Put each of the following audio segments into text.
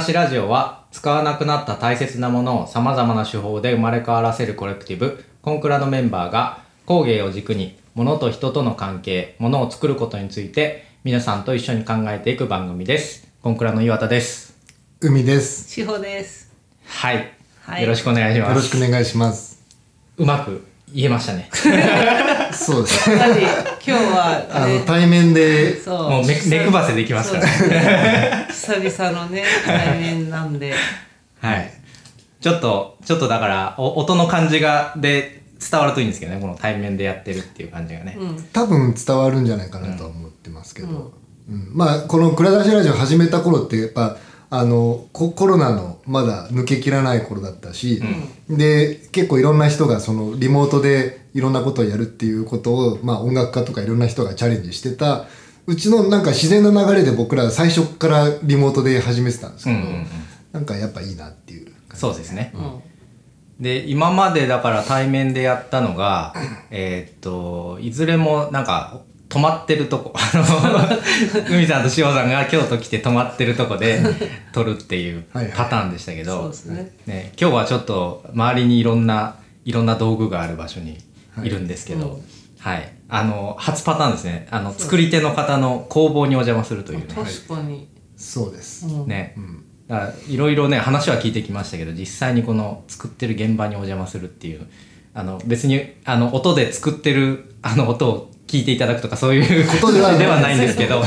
蔵出しラジオは使わなくなった大切なものを様々な手法で生まれ変わらせるコレクティブコンクラのメンバーが工芸を軸に物と人との関係物を作ることについて皆さんと一緒に考えていく番組ですコンクラの岩田です海です。志保です。はい、はいよろしくお願いしますよろしくお願いします。うまく言えましたね。そうです。ね。やっぱり今日はあのね、対面で、そう。もう目目くばせできますから。久々のね対面なんで、はい。ちょっとちょっとだからお音の感じがで伝わるといいんですけどねこの対面でやってるっていう感じがね、うん、多分伝わるんじゃないかなとは思ってますけど、うん。まあこの蔵出しラジオ始めた頃ってやっぱあのココロナのまだ抜けきらない頃だったし、で結構いろんな人がそのリモートでいろんなことをやるっていうことを、まあ、音楽家とかいろんな人がチャレンジしてたうちのなんか自然な流れで僕ら最初からリモートで始めてたんですけど、うんうんうん。なんかやっぱいいなっていう感じそうですね、うん、で今までだから対面でやったのがえーっといずれもなんか泊まってるとこ。あの 海さんと塩さんが京都来て泊まってるとこで 撮るっていうパターンでしたけど、そうですね。ね、今日はちょっと周りにいろんないろんな道具がある場所にい。るんですけど、はい。あの初パターンですね。あの作り手の方の工房にお邪魔するというね。確かに、そうです、うん、ね、ん。だからいろいろね話は聞いてきましたけど実際にこの作ってる現場にお邪魔するっていうあの別にあの音で作ってるあの音を聞いていただくとかそういうことではないではないんですけど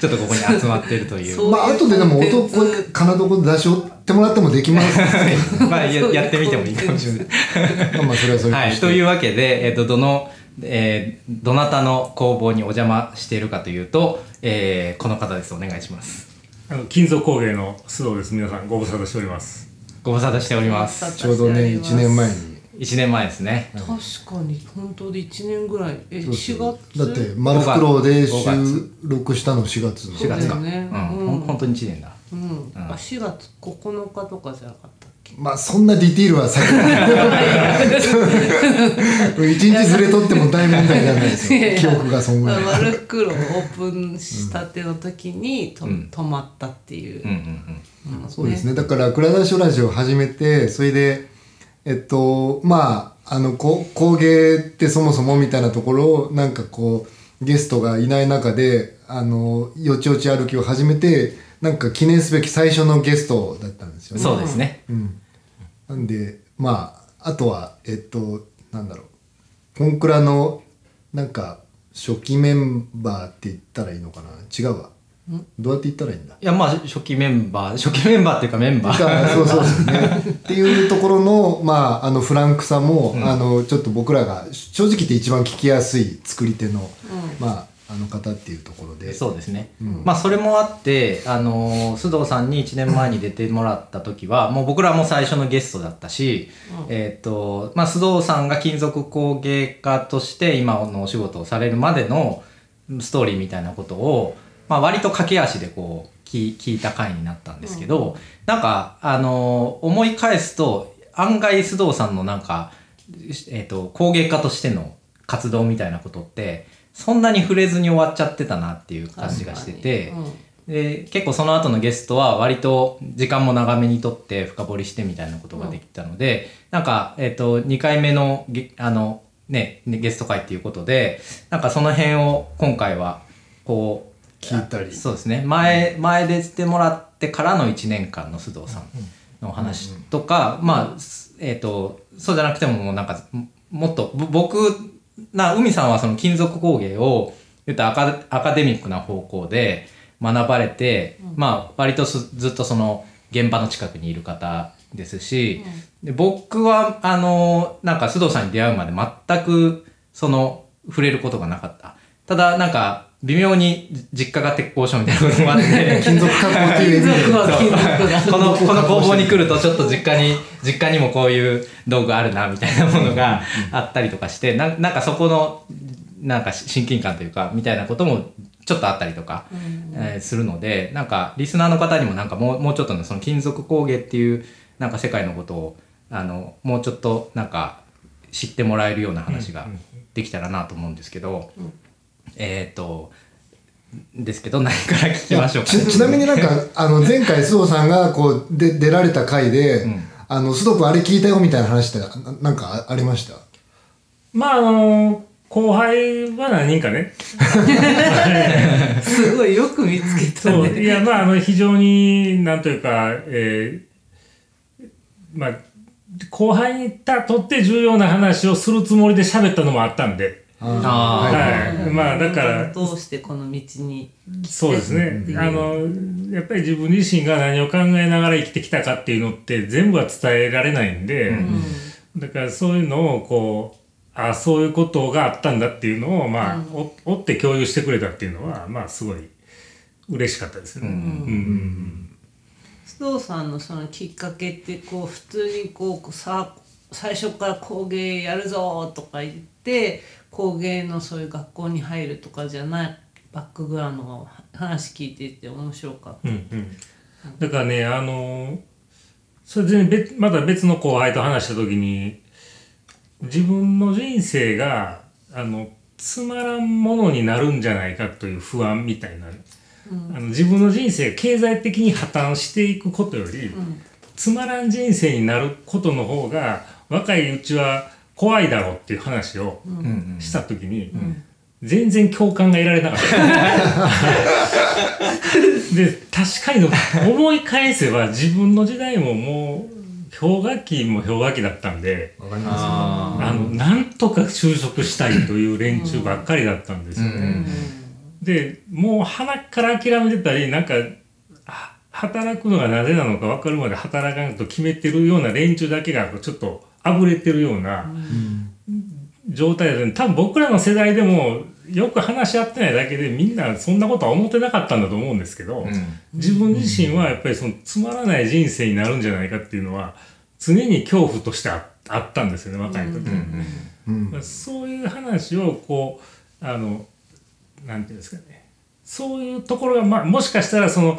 ちょっとここに集まってるという。まあ後ででも音これ金床で出し折ってもらってもできます。まあややってみてもいいかもしれない。まあまあそれはそれはい、というわけで、えっとどの、えーどなたの工房にお邪魔しているかというと、えーこの方です。お願いします。あの金属工芸の須藤です。皆さんご無沙汰しております。ご無沙汰しております。ちょうどね1年前に1年前ですね。確かに本当で1年ぐらい。えそう4そう。月？だって「丸袋」で5月収録したの4月4月か、そうだよね。うん。うん。ほん本当に1年だ。うん、あ4月9日とかじゃなかったっけ？まあそんなディティールはさ 一日ずれとっても大問題じゃないですよ。記憶がそんぐらい。丸袋オープンしたての時にと、うん。泊まったっていう。うん、うんうん。うんそうですね。だから「蔵出しラジオ」始めてそれでえっとまああのこ工芸ってそもそもみたいなところをなんかこうゲストがいない中であのよちよち歩きを始めてなんか記念すべき最初のゲストだったんですよね。そうですね、うん、なんでまああとはえっとなんだろう。コンクラのなんか初期メンバーって言ったらいいのかな。違うわどうやって言ったらいいんだ？いやまあ初期メンバー初期メンバーっていうかメンバー。がそうそうですね。っていうところのまああのフランクさも、うん。あのちょっと僕らが正直言って一番聞きやすい作り手の、まああの方っていうところで。そうですね、うん。まあそれもあって、あのー須藤さんに1年前に出てもらった時はもう僕らも最初のゲストだったし、えっ、とまあ須藤さんが金属工芸家として今のお仕事をされるまでのストーリーみたいなことを、まあ、割と駆け足でこう聞聞いた回になったんですけど、なんか、あのー思い返すと案外須藤さんのなんか、えっと工芸家としての活動みたいなことってそんなに触れずに終わっちゃってたなっていう感じがしてて、うんで結構その後のゲストは割と時間も長めにとって深掘りしてみたいなことができたので、なんか、えっと2回目のゲあの、ね、ねゲスト会っていうことでなんかその辺を今回はこう聞いたり。そうですね。前前出てもらってからの1年間の須藤さんのお話とか、まあえっ、とそうじゃなくてももうなんかももっとぼ僕な海さんはその金属工芸を言ったらアカアカデミックな方向で学ばれて、まあ割とすずっとその現場の近くにいる方ですし、で僕はあのなんか須藤さんに出会うまで全くその触れることがなかった。ただなんか微妙に実家が鉄工所みたいなこともあって 金属加工っていう意味で。金属は金属がこのこの工房に来るとちょっと実家に実家にもこういう道具あるなみたいなものがあったりとかしてななんかそこのなんか親近感というかみたいなこともちょっとあったりとか、えーするのでなんかリスナーの方にもなんかもうもうちょっとねその金属工芸っていうなんか世界のことをあのもうちょっとなんか知ってもらえるような話ができたらなと思うんですけど、えっ、とですけど何から聞きましょうか、ちちなみになんかあの前回須藤さんがこうで出られた回で、ん。あの須藤君あれ聞いたよみたいな話ってななんかあありました？まああの後輩は何人かね。すごいよく見つけたそうね。いやまああの非常になんというか、えーまあ後輩にとって重要な話をするつもりで喋ったのもあったんで、あはい、まあだから。どうしてこの道にそうですね。あの、やっぱり自分自身が何を考えながら生きてきたかっていうのって全部は伝えられないんで、だからそういうのをこう、あそういうことがあったんだっていうのを、まあ、お追って共有してくれたっていうのは、まあすごい嬉しかったですよね。うん。須藤さんのそのきっかけってこう普通にこうさ最初から工芸やるぞとか言って工芸のそういう学校に入るとかじゃないバックグラウンドの話聞いていて面白かった。うん。うんだからね、あの、それ全然別また別の後輩と話した時に、自分の人生が、あの、つまらんものになるんじゃないかという不安みたいな、あの自分の人生が経済的に破綻していくことより、つまらん人生になることの方が若いうちは怖いだろうっていう話をした時に、全然共感が得られなかった。で確かに思い返せば自分の時代ももう氷河期も氷河期だったんでああのなんとか就職したいという連中ばっかりだったんですよね。でもう鼻から諦めてたりなんかは働くのがなぜなのか分かるまで働かないと決めてるような連中だけがちょっとあぶれてるような状態で多分僕らの世代でもよく話し合ってないだけでみんなそんなことは思ってなかったんだと思うんですけど、うん。自分自身はやっぱりそのつまらない人生になるんじゃないかっていうのは常に恐怖としてああったんですよね若い時、うんまあそういう話をこうあのなんていうんですかね。そういうところが、まあ、もしかしたらその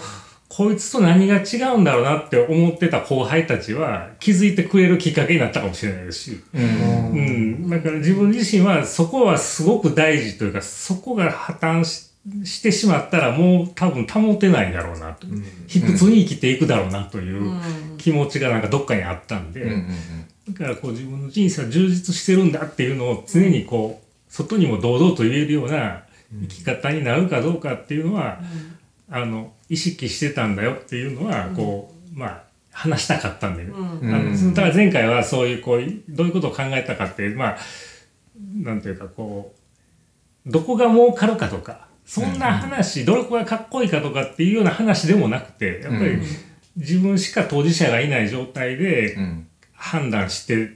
こいつと何が違うんだろうなって思ってた後輩たちは気づいてくれるきっかけになったかもしれないですし、うん。うん、だから自分自身はそこはすごく大事というかそこが破綻ししてしまったらもう多分保てないだろうなと、卑屈に生きていくだろうなという気持ちがなんかどっかにあったんで、うんうんだからこう自分の人生は充実してるんだっていうのを常にこう外にも堂々と言えるような生き方になるかどうかっていうのは、あの意識してたんだよっていうのはこう、まあ話したかったんでね、うん。あのだから前回はそういうこうどういうことを考えたかってまあなんていうかこうどこが儲かるかとかそんな話、どこがかっこいいかとかっていうような話でもなくてやっぱり自分しか当事者がいない状態でうん。判断して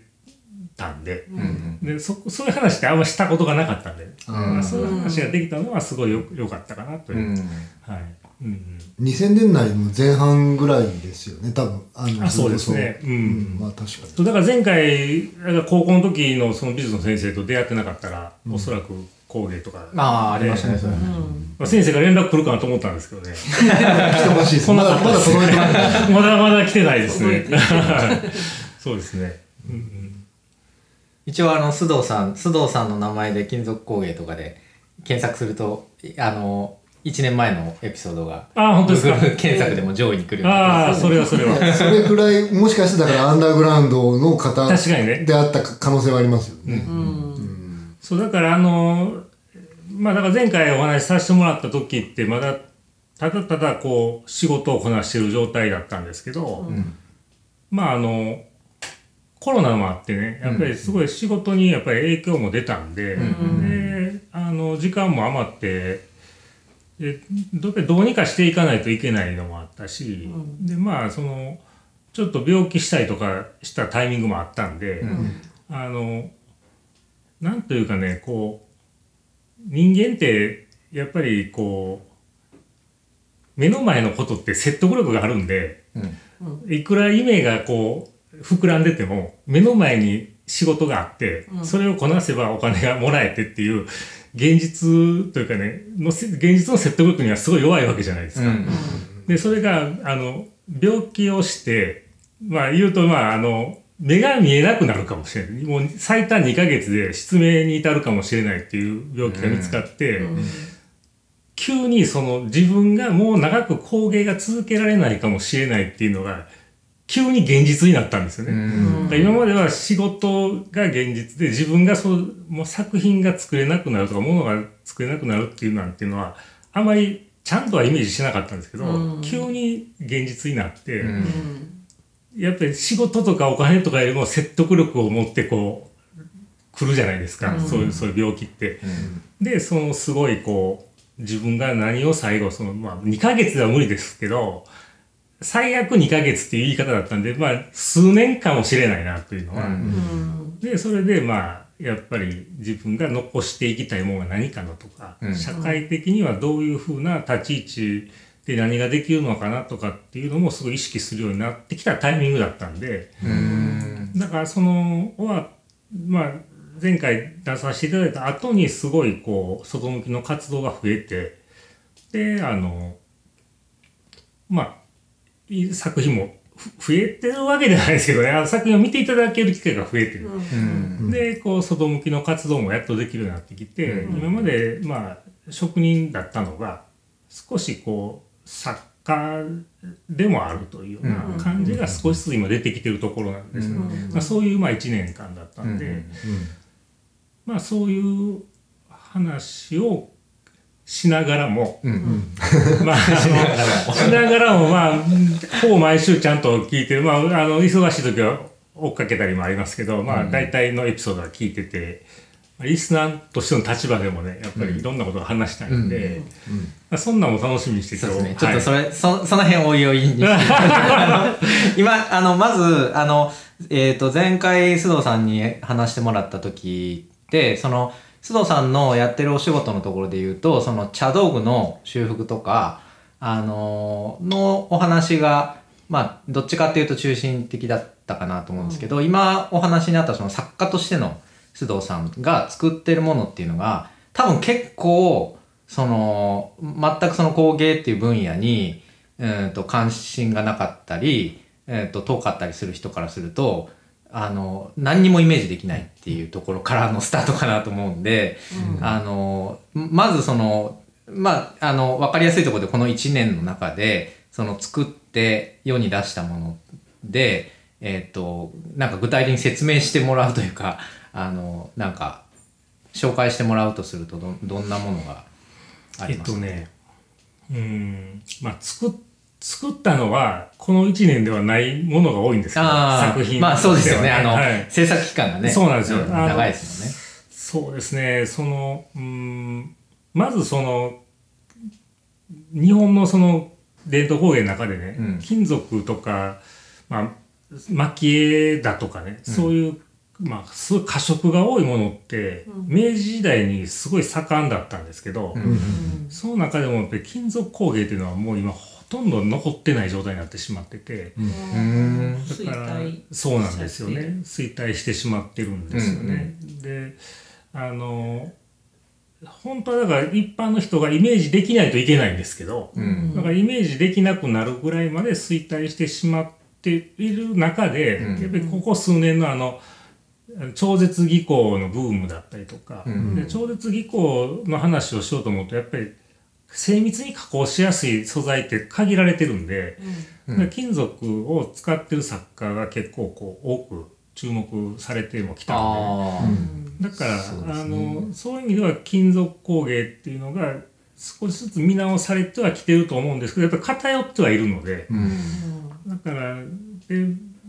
たんで,、うん。でそそういう話ってあんましたことがなかったんで、あまあそういう話ができたのはすごいよよかったかなという。う、ん。はいうん2000年代の前半ぐらいですよね多分。あのあそうですね。そうう。ん。まあ確かに。そうだから前回高校の時のその美術の先生と出会ってなかったら、おそらく工芸とか、ああありましたねそれ。まあ、先生が連絡来るかなと思ったんですけどね。来てほしいです。まだまだ届いてない まだまだ来てないですね。そうですね、うんうん。一応あの須藤さん須藤さんの名前で金属工芸とかで検索するとあの1年前のエピソードがあ本当ですか？Google 検索でも上位に来るようになってああそれはそれは。それくらいもしかしてだからアンダーグラウンドの方確かにね。であった可能性はありますよね、そうだからあのまあだから前回お話しさせてもらった時ってまだただただこう仕事をこなしてる状態だったんですけど、まああのコロナもあってねやっぱりすごい仕事にやっぱり影響も出たんで,、であの時間も余ってでどうにかしていかないといけないのもあったし、でまあそのちょっと病気したりとかしたタイミングもあったんで、あのなんというかねこう人間ってやっぱりこう目の前のことって説得力があるんでうん。いくら夢がこう膨らんでても目の前に仕事があって、それをこなせばお金がもらえてっていう現実というかねのせ現実の説得力にはすごい弱いわけじゃないですか。うん。でそれがあの病気をしてまあ言うとまああの目が見えなくなるかもしれない。もう最短2ヶ月で失明に至るかもしれないっていう病気が見つかって、急にその自分がもう長く工芸が続けられないかもしれないっていうのが急に現実になったんですよね。今までは仕事が現実で自分がそうもう作品が作れなくなるとか物が作れなくなるっていうなんていうのはあまりちゃんとはイメージしてなかったんですけど、うん。急に現実になって、うん。やっぱり仕事とかお金とかよりも説得力を持ってこう来るじゃないですか、うん。そういうそういう病気って。でそのすごいこう自分が何を最後その、まあ、2ヶ月では無理ですけど最悪2ヶ月っていう言い方だったんで、まあ、数年かもしれないなというのは、うん。うんでそれでまあやっぱり自分が残していきたいものが何かのとか、うん。社会的にはどういうふうな立ち位置で何ができるのかなとかっていうのもすごい意識するようになってきたタイミングだったんで。うん。だからそのはまあ前回出させていただいた後にすごいこう外向きの活動が増えてであのまあいい作品もふ増えてるわけじゃないですけどね。あの作品を見ていただける機会が増えてる。うん。でこう外向きの活動もやっとできるようになってきて、今までまあ職人だったのが少しこう作家でもあるというような感じが少しずつ今出てきてるところなんですね。まあ、そういうまあ1年間だったんで、まあそういう話をしながらも、うん まあ、あの、しながらも、まあ、ほぼ毎週ちゃんと聞いてる。まあ、あの、忙しい時は追っかけたりもありますけど、まあ、大体のエピソードは聞いてて、リスナーとしての立場でもね、やっぱりいろんなことを話したいんで、まあ、そんなんも楽しみにしてそうですね。ちょっとそはいれ、そその辺おいおいに。今、あの、まず、あの、えっ、と、前回須藤さんに話してもらった時って、その、須藤さんのやってるお仕事のところで言うと、その茶道具の修復とか、あの、のお話が、まあ、どっちかっていうと中心的だったかなと思うんですけど、今お話にあったその作家としての須藤さんが作ってるものっていうのが、多分結構、その、全くその工芸っていう分野に、うんと関心がなかったり、えー、と遠かったりする人からすると、あの、何にもイメージできないっていうところからのスタートかなと思うんで、あの、まずその、まあ、あの、わかりやすいところでこの1年の中で、その作って世に出したもので、えっ、と、なんか具体的に説明してもらうというか、あの、なんか、紹介してもらうとするとど、どんなものがあえりますか、っとね、うん、まあ、作っ作ったのは、この1年ではないものが多いんですけ作品まあそうですよね。あの、はい制作期間がね。そうなんですよ。長いですそうですね、その、うん、まずその、日本のその伝統工芸の中でね、うん。金属とか、まあ、蒔絵だとかね、そういう、まあ、すごい過色が多いものって、明治時代にすごい盛んだったんですけど、その中でもやっぱり金属工芸っていうのはもう今ほとんど残ってない状態になってしまってて。うん。衰だから退そうなんですよね衰退してしまってるんですよね。であの本当はだから一般の人がイメージできないといけないんですけど、うん。だからイメージできなくなるぐらいまで衰退してしまっている中で、うんやっぱりここ数年のあの超絶技巧のブームだったりとか、うんで超絶技巧の話をしようと思うとやっぱり精密に加工しやすい素材って限られてるんで、うん。金属を使ってる作家が結構こう多く注目されてもきたんああ。で、だからね。あのそういう意味では金属工芸っていうのが少しずつ見直されてはきてると思うんですけどやっぱり偏ってはいるので、うん。だからで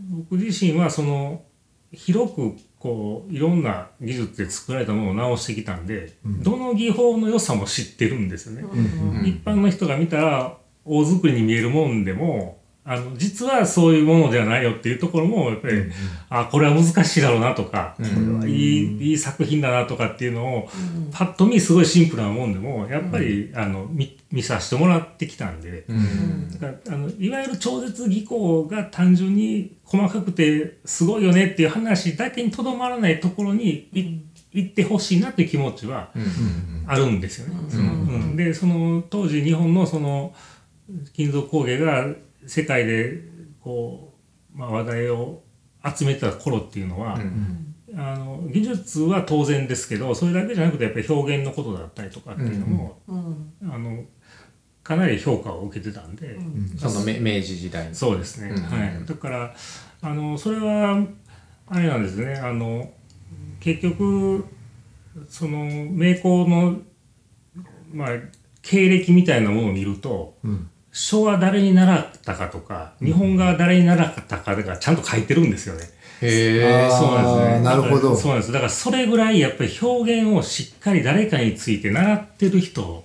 僕自身はその広くこういろんな技術で作られたものを直してきたんで、どの技法の良さも知ってるんですよね。うん。一般の人が見たら大作りに見えるもんでもあの実はそういうものではないよっていうところもやっぱり、あこれは難しいだろうなとか、これはいいいい作品だなとかっていうのを、パッと見すごいシンプルなもんでもやっぱり、あの見見させてもらってきたんで。うん。だからあのいわゆる超絶技巧が単純に細かくてすごいよねっていう話だけにとどまらないところにい行ってほしいなっていう気持ちはあるんですよね。そのうん。でその当時日本のその金属工芸が世界でこう、まあ、話題を集めてた頃っていうのは、あの技術は当然ですけどそれだけじゃなくてやっぱり表現のことだったりとかっていうのも、うん。あのかなり評価を受けてたんで、そのめ明治時代にそうですね、うん。はい、だからあのそれはあれなんですね。あの結局その名工の、まあ、経歴みたいなものを見ると、うん書は誰に習ったかとか日本画は誰に習ったかがちゃんと書いてるんですよね。へえそうなんですね。なるほどだからそうなんです。だからそれぐらいやっぱり表現をしっかり誰かについて習ってる人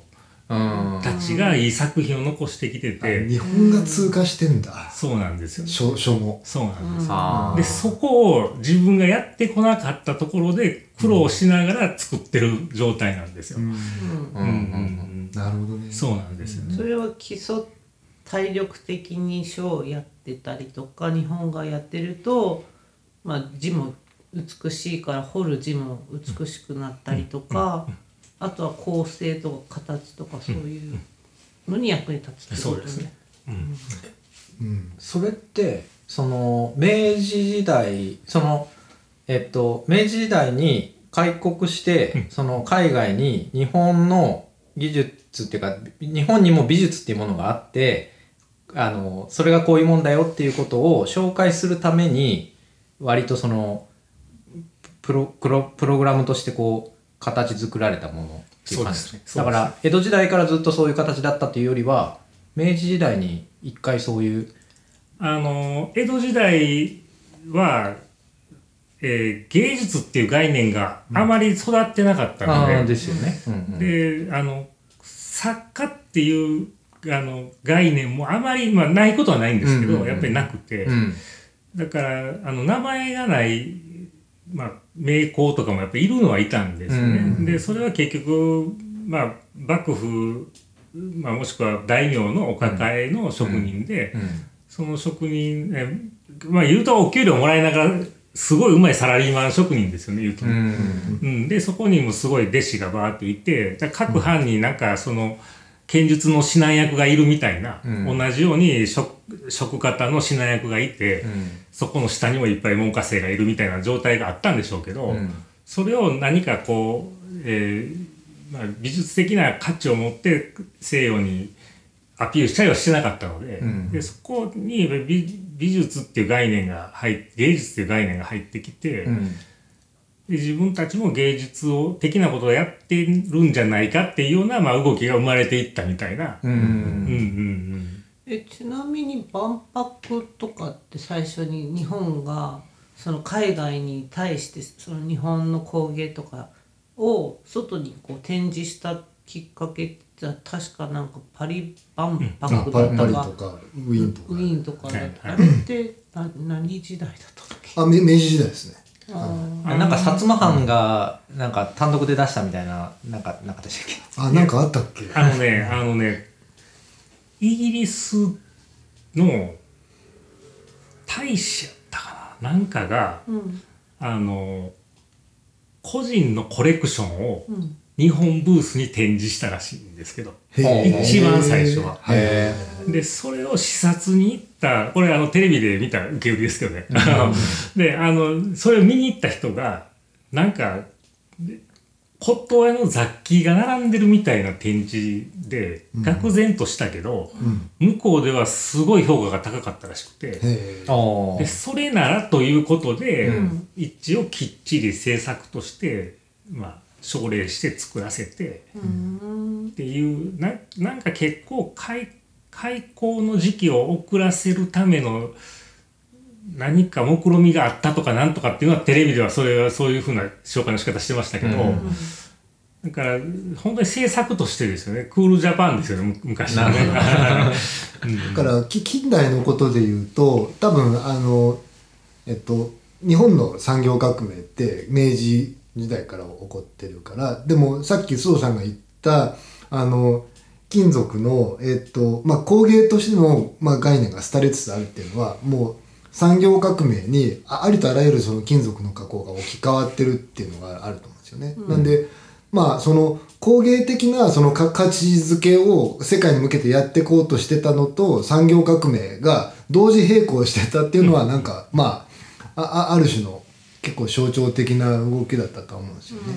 うんたちがいい作品を残してきてて、日本が通過してんだそうなんですよね。書書もそうなんです。でそこを自分がやってこなかったところで苦労しながら作ってる状態なんですよ。うんうんうんなるほどねそうなんですよね。それは基礎体力的に書をやってたりとか日本画やってると、まあ、字も美しいから彫る字も美しくなったりとか、あとは構成とか形とかそういうのに役に立つってことそうですね。うん。それってその明治時代そのえっと明治時代に開国して、その海外に日本の技術っていうか日本にも美術っていうものがあってあのそれがこういうもんだよっていうことを紹介するために割とそのプロプロプログラムとしてこう形作られたものっていう感じそうですだから江戸時代からずっとそういう形だったっていうよりは明治時代に一回そういうあの江戸時代は、えー芸術っていう概念があまり育ってなかったので、ああですよね。うんうん。であの作家っていうあの概念もあまり、まあ、ないことはないんですけど、うんうんうん。やっぱりなくて、うん。だからあの名前がない、まあ、名工とかもやっぱりいるのはいたんですよね。うんでそれは結局、まあ、幕府、まあ、もしくは大名のお抱えの職人で、うんその職人えまあ言うとお給料もらいながらすごいうまいサラリーマン職人ですよね言うと。うんうん、でそこにもすごい弟子がバーっていて各藩になんかその剣術の指南役がいるみたいな、うん。同じように職職方の指南役がいて、そこの下にもいっぱい門下生がいるみたいな状態があったんでしょうけど、うん。それを何かこう、えーまあ、美術的な価値を持って西洋にアピールしたりはしてなかったので,、うん。でそこに美美術っていう概念が入って芸術っていう概念が入ってきて。うんで自分たちも芸術を的なことをやってるんじゃないかっていうような、まあ、動きが生まれていったみたいな。うん。うんうんえちなみに万博とかって最初に日本がその海外に対してその日本の工芸とかを外にこう展示したきっかけって確かなんかパリ万あ博パリパだったか、リとかウィーンとか。ウィーンとかだはい。あれってな何時代だったっけ？あめ明治時代ですねなんか薩摩藩がなんか単独で出したみたいななんかなかったでしたっけ？あなんかあったっけ？あのねあのねイギリスの大使やったかな？なんかがうん。あの個人のコレクションをうん。日本ブースに展示したらしいんですけど。へー。一番最初は。でそれを視察に行ったこれあのテレビで見た受け売りですけどね、であのそれを見に行った人がなんかで骨董屋の雑記が並んでるみたいな展示で愕然としたけど、向こうではすごい評価が高かったらしくて。でそれならということで、うん。一応きっちり制作として、まあ、奨励して作らせて、うん。っていうななんか結構開開校の時期を遅らせるための何か目論みがあったとかなんとかっていうのはテレビではそれはそういうふうな紹介の仕方してましたけど、うん。だから本当に制作としてですよね。クールジャパンですよねむ昔のね。うん。だからき近代のことで言うと多分あのえっと日本の産業革命って明治時代から起こってるからでもさっき須藤さんが言ったあの金属の、えっとまあ、工芸としての、まあ、概念が廃れつつあるっていうのはもう産業革命にあありとあらゆるその金属の加工が置き換わってるっていうのがあると思うんですよね。なんでまあその工芸的なそのか価値づけを世界に向けてやっていこうとしてたのと産業革命が同時並行してたっていうのはなんか、まあああある種の結構象徴的な動きだったと思うんですよね。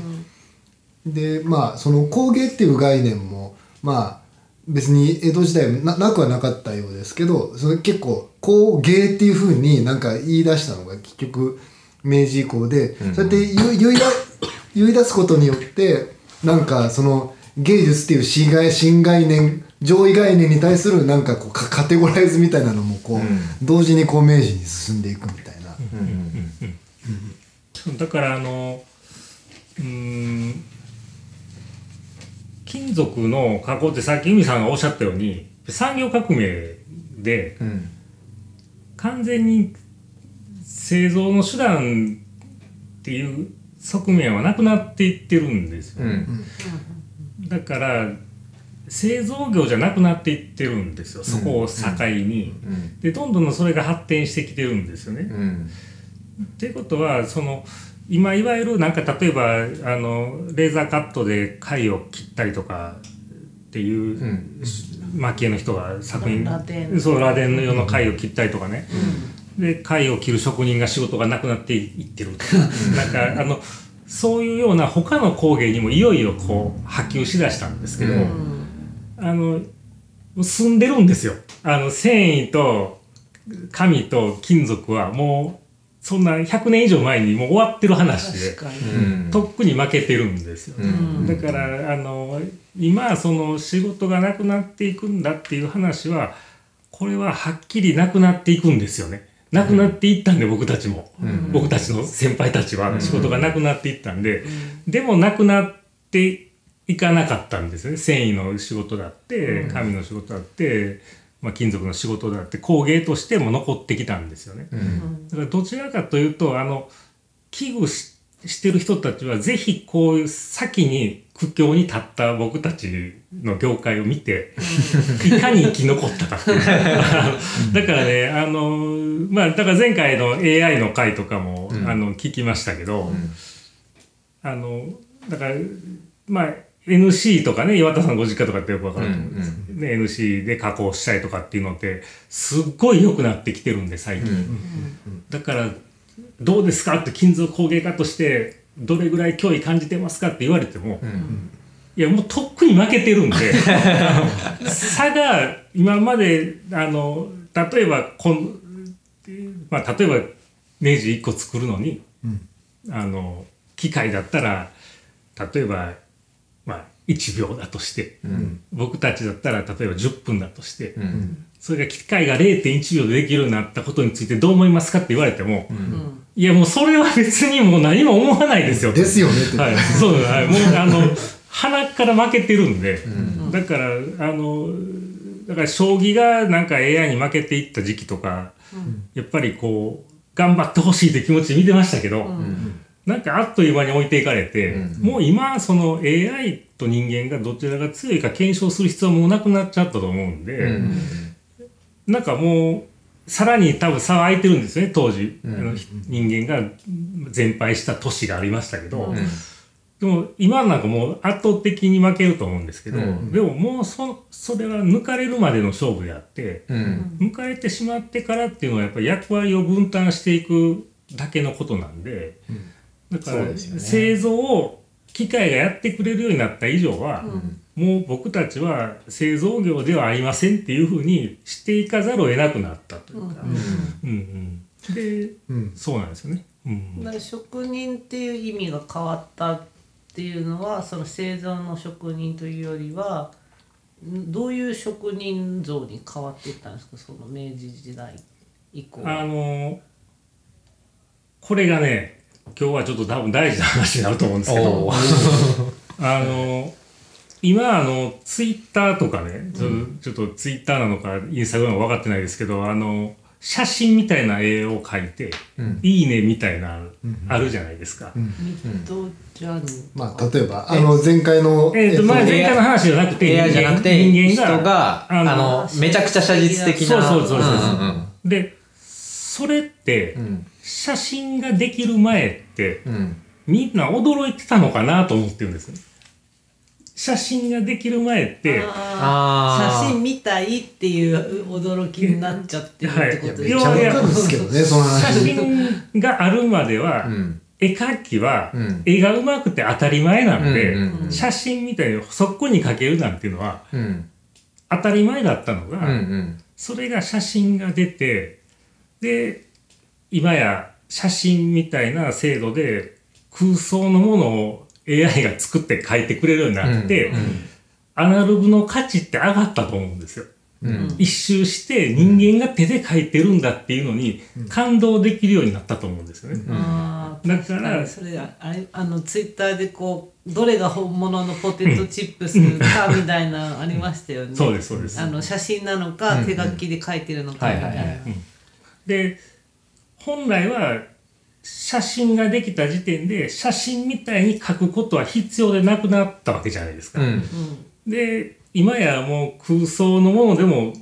でまあその工芸っていう概念もまあ別に江戸時代ななくはなかったようですけどそれ結構工芸っていうふうになんか言い出したのが結局明治以降で、そうやって言いだ言い出すことによってなんかその芸術っていう新概新概念上位概念に対するなんかこうカカテゴライズみたいなのもこう、同時にこう明治に進んでいくみたいな。だからあのうーん金属の加工ってさっき海さんがおっしゃったように産業革命でうん。完全に製造の手段っていう側面はなくなっていってるんですよ、うん。だから製造業じゃなくなっていってるんですよ。そこを境に、うん。でどんどんそれが発展してきてるんですよね、うん。っていうことはその今いわゆるなんか例えばあのレーザーカットで貝を切ったりとかっていう、ん。蒔絵の人が作品螺鈿そう螺鈿の用の貝を切ったりとかね、で貝を切る職人が仕事がなくなっていってるとか。なんかあのそういうような他の工芸にもいよいよこう波及しだしたんですけど、うん。あの住んでるんですよ。あの繊維と紙と金属はもうそんな100年以上前にもう終わってる話でとっくに負けてるんですよ、うん。だからあの今その仕事がなくなっていくんだっていう話はこれははっきりなくなっていくんですよね。なくなっていったんで僕たちも、ん。僕たちの先輩たちは仕事がなくなっていったんで、でもなくなっていかなかったんですね。繊維の仕事だって紙の仕事だって、まあ、金属の仕事だって工芸としても残ってきたんですよね。うん。だからどちらかというとあの危惧ししてる人たちはぜひこういう先に苦境に立った僕たちの業界を見て、いかに生き残ったかっていう。だからねあのまあだから前回の AI の回とかも、うん。あの聞きましたけど、あのだからまあ NC とかね岩田さんご実家とかってよくわかると思うんです。けど、ね NC で加工したりとかっていうのってすっごい良くなってきてるんで最近。だからどうですかって金属工芸家としてどれぐらい脅威感じてますかって言われても、いやもうとっくに負けてるんで 差が今まであの例えばこん、まあ、例えばネジ1個作るのに、あの機械だったら例えば、まあ、1秒だとして、僕たちだったら例えば10分だとして、うん。それが機械が0.1秒でできるようになったことについてどう思いますかって言われても、いやもうそれは別にもう何も思わないですよ。ですよね。って、はい、そうだ、はい、もうあの鼻から負けてるんで、だからあのだから将棋がなんか AI に負けていった時期とか、やっぱりこう頑張ってほしいって気持ちで見てましたけど、なんかあっという間に置いていかれて、もう今その AI と人間がどちらが強いか検証する必要はもうなくなっちゃったと思うんで、うん。なんかもうさらに多分差は空いてるんですよね当時、あの人間が全敗した年がありましたけど、でも今なんかもう圧倒的に負けると思うんですけど、うん。でももうそそれは抜かれるまでの勝負であって、うん。抜かれてしまってからっていうのはやっぱり役割を分担していくだけのことなんで、だからそうですよね。製造を機械がやってくれるようになった以上は、もう僕たちは製造業ではありませんっていうふうにしていかざるを得なくなったというか、うん。うんで、うん。そうなんですよね。うん。だから職人っていう意味が変わったっていうのはその製造の職人というよりはんどういう職人像に変わっていったんですか？その明治時代以降。あのこれがね今日はちょっと多分大事な話になると思うんですけど。あの今あのツイッターとかねちょ,、ちょっとツイッターなのかインスタグラムか分かってないですけどあの写真みたいな絵を描いて「うん。いいね」みたいなあるじゃないですか。ミッドジャーニーまあ例えばあの前回のえーとまあ、前回の話じゃなくて AI じゃなくて人間人があのめちゃくちゃ写実的なそうそうそうそううん。でそれって、うん写真ができる前ってうん。みんな驚いてたのかなと思ってるんですよね。写真ができる前って写真見たいっていう驚きになっちゃってるってことめでっちゃわかるんですけどねその写話真があるまでは、うん。絵描きはうん。絵が上手くて当たり前なんで、写真みたいにそこに描けるなんていうのはうん。当たり前だったのが、それが写真が出てで今や写真みたいな制度で空想のものを AI が作って描いてくれるようになって、うん。うん。アナログの価値って上がったと思うんですよ。うん。一周して人間が手で描いてるんだっていうのに感動できるようになったと思うんですよね。だからそれああれあのツイッターでこうどれが本物のポテトチップスかみたいなのありましたよね。そうですそうです。あの写真なのか、手書きで書いてるのかみたいな。で本来は写真ができた時点で写真みたいに描くことは必要でなくなったわけじゃないですか。うん。で今やもう空想のものでも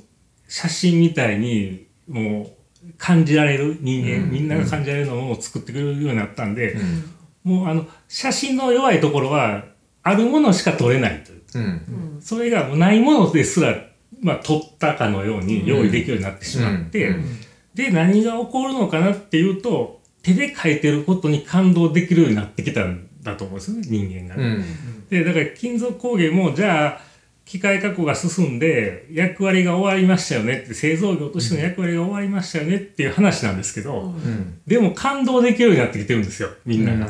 写真みたいにもう感じられる人間、うん。みんなが感じられるのを作ってくれるようになったんで、うん。もうあの写真の弱いところはあるものしか撮れないという。うん。それがもうないものですら、まあ、撮ったかのように用意できるようになってしまって、うんで何が起こるのかなっていうと手で描いてることに感動できるようになってきたんだと思うんですよね人間がね。うんでだから金属工芸もじゃあ機械加工が進んで役割が終わりましたよねって製造業としての役割が終わりましたよねっていう話なんですけど、うんでも感動できるようになってきてるんですよみんなが。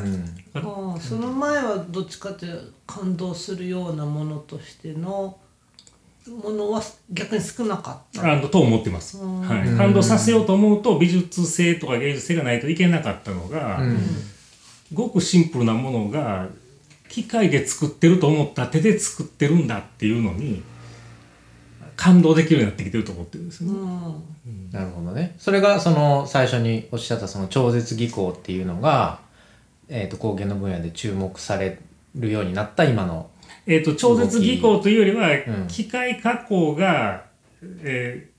あーその前はどっちかっていうと感動するようなものとしてのものは逆に少なかった。あのと思ってます、はい、感動させようと思うと美術性とか芸術性がないといけなかったのが、うん。ごくシンプルなものが機械で作ってると思ったら手で作ってるんだっていうのに感動できるようになってきてると思ってるんですよね。うん。なるほどね。それがその最初におっしゃったその超絶技巧っていうのが、えー、と工芸の分野で注目されるようになった今のえー、と超絶技巧というよりは、うん機械加工が、えー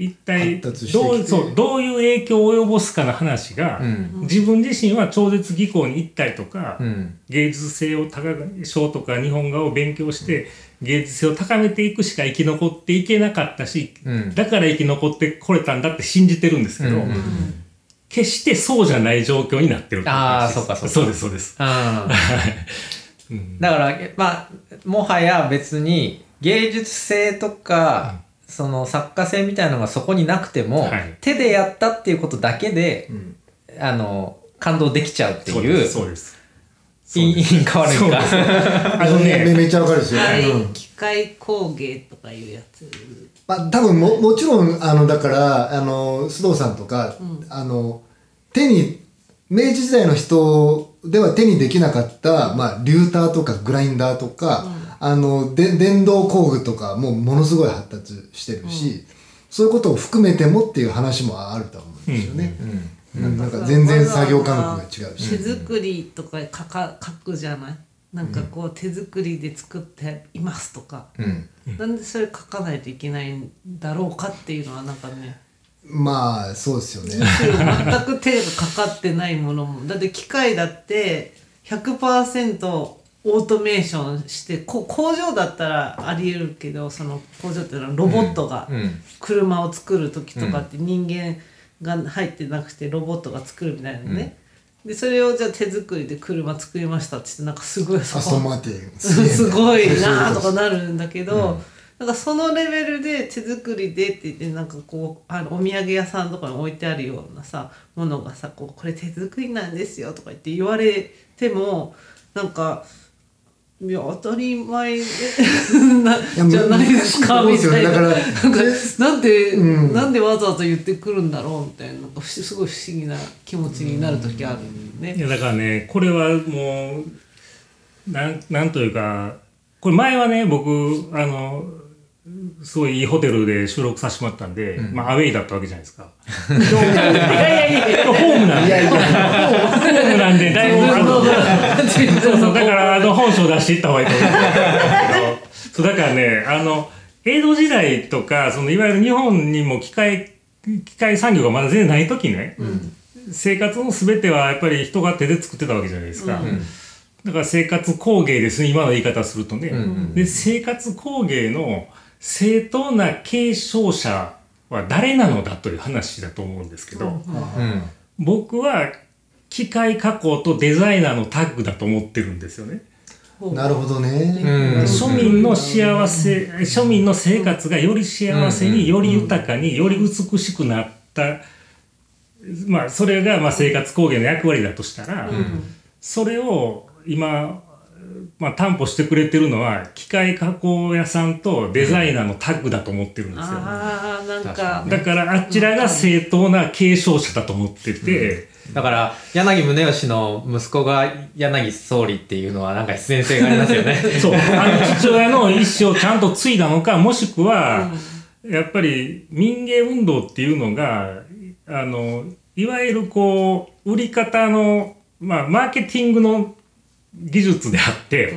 一体どうそうどういう影響を及ぼすかの話が、うん。自分自身は超絶技巧に行ったりとか、うん。芸術性を高く書とか日本画を勉強して芸術性を高めていくしか生き残っていけなかったし、うん。だから生き残ってこれたんだって信じてるんですけど、うん。うん決してそうじゃない状況になってるあー話です。そうかそうか。そうですそうです。だからまあもはや別に芸術性とか、その作家性みたいなのがそこになくても、はい。手でやったっていうことだけで、あの感動できちゃうっていうそうです。そうです。いいいいんか。悪いんか。あのねめめっちゃわかるですよ、はいうん。機械工芸とかいうやつ。まあ、多分ももちろんあのだからあの須藤さんとか、あの手に明治時代の人では手にできなかった、まあ、リューターとかグラインダーとか、あので電動工具とかもものすごい発達してるし、そういうことを含めてもっていう話もあると思うんですよね。うん。なんか全然作業感覚が違うし。手作りとか書か書くじゃない？なんかこう手作りで作っていますとか、うん。なんでそれ書かないといけないんだろうかっていうのはなんかねまあそうですよね。全く手がかかってないものも。だって機械だって100%オートメーションしてこ工場だったらありえるけどその工場っていうのはロボットがうん車を作る時とかって人間が入ってなくてロボットが作るみたいなね、でそれをじゃあ手作りで車作りましたって言ってなんかすごいアストンマーティンすごいなーとかなるんだけど、なんかそのレベルで手作りでって言ってなんかこうあのお土産屋さんとかに置いてあるようなさものがさこうこれ手作りなんですよとか言って言われてもなんか。いや当たり前 でなやじゃないですかみたいなだからなんかなんで、うんなんでわざわざ言ってくるんだろうみたいななんかすごい不思議な気持ちになる時あるんでね。いやだからねこれはもうなんなんというかこれ前はね僕あのすごいいいホテルで収録させてもらったんで、まあアウェイだったわけじゃないですか。いやいやいやホームなんで。ホームなんでだいぶあのそうそうだからあの本性出していった方がいいと思うんですけど。そうだからねあの江戸時代とかそのいわゆる日本にも機械機械産業がまだ全然ない時ね、生活の全てはやっぱり人が手で作ってたわけじゃないですか。だから生活工芸ですね今の言い方するとね、うんうん。で生活工芸の正当な継承者は誰なのだという話だと思うんですけど、うん僕は機械加工とデザイナーのタッグだと思ってるんですよね。なるほどね。うん。庶民の幸せ庶民の生活がより幸せにより豊かにより美しくなった。まあそれがまあ生活工芸の役割だとしたら、それを今、まあ、担保してくれてるのは機械加工屋さんとデザイナーのタッグだと思ってるんですよ。ああなん確かだからあちらが正当な継承者だと思ってて、だから柳宗悦の息子が柳総理っていうのはなんか必然性がありますよね。そう。あの父親の意思をちゃんと継いだのか、もしくは、やっぱり民芸運動っていうのが、あの、いわゆるこう、売り方の、まあ、マーケティングの技術であって、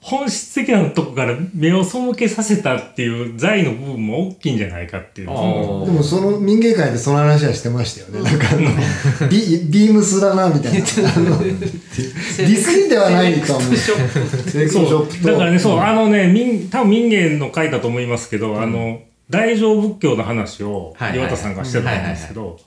本質的なとこから目を背けさせたっていう財の部分も大きいんじゃないかっていう。でもその民芸会でその話はしてましたよね。なんかあの、ビビームスだなみたいな。あ のディスりではないと思う。セレクトショそうップと。だからね、そう、あのね、民、多分民芸の会だと思いますけど、あの、大乗仏教の話をはいはい岩田さんがしてたと思うんですけど、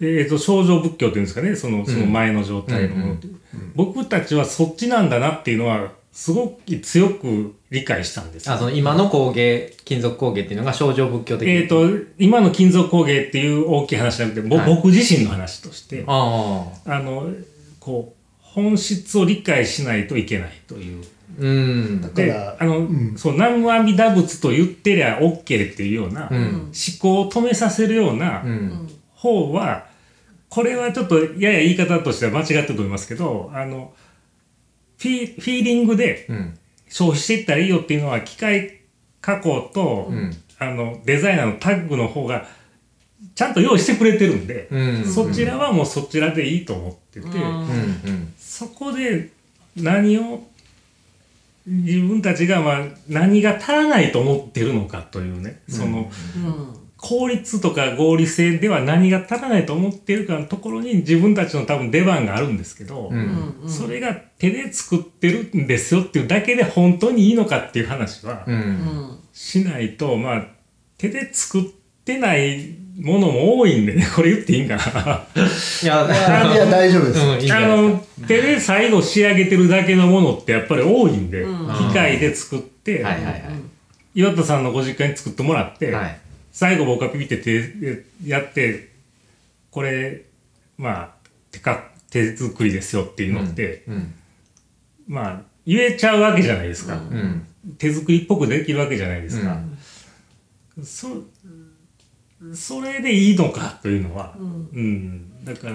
えっと、小乗仏教っていうんですかね、その、その前の状態のもの。って、僕たちはそっちなんだなっていうのは、すごく強く理解したんです。よあその今の工芸金属工芸っていうのが象徴仏教的えっ、と、今の金属工芸っていう大きい話じゃなくて、ぼはい。僕自身の話として、あの、こう、本質を理解しないといけないという。うん。だかでら、あの、ん。そう、南無阿弥陀仏と言ってりゃ OK っていうような、うん。思考を止めさせるようなうん。方は、これはちょっとやや言い方としては間違ってると思いますけど、あの、フィフィーリングでうん。消費していったらいいよっていうのは、機械加工と、うん。あの、デザイナーのタッグの方が、ちゃんと用意してくれてるんで、うん。そちらはもうそちらでいいと思ってて、うん。うんうんそこで何を自分たちがまあ何が足らないと思ってるのかというね、そのうん効率とか合理性では何が足らないと思っているかのところに自分たちの多分出番があるんですけど、うん。うんそれが手で作ってるんですよっていうだけで本当にいいのかっていう話はしないと、まあ手で作ってないものも多いんでね これ言っていいんかな。いやいや、大丈夫です。うんいいあの手で最後仕上げてるだけのものってやっぱり多いんで、うん。機械で作って、かはいはいはい。岩田さんのご実家に作ってもらって、はい最後僕がピピって手やってこれまあ手か手作りですよっていうのって、うん。まあ言えちゃうわけじゃないですか、うん。手作りっぽくできるわけじゃないですか、うんそそれでいいのかというのは、うん。うん、だから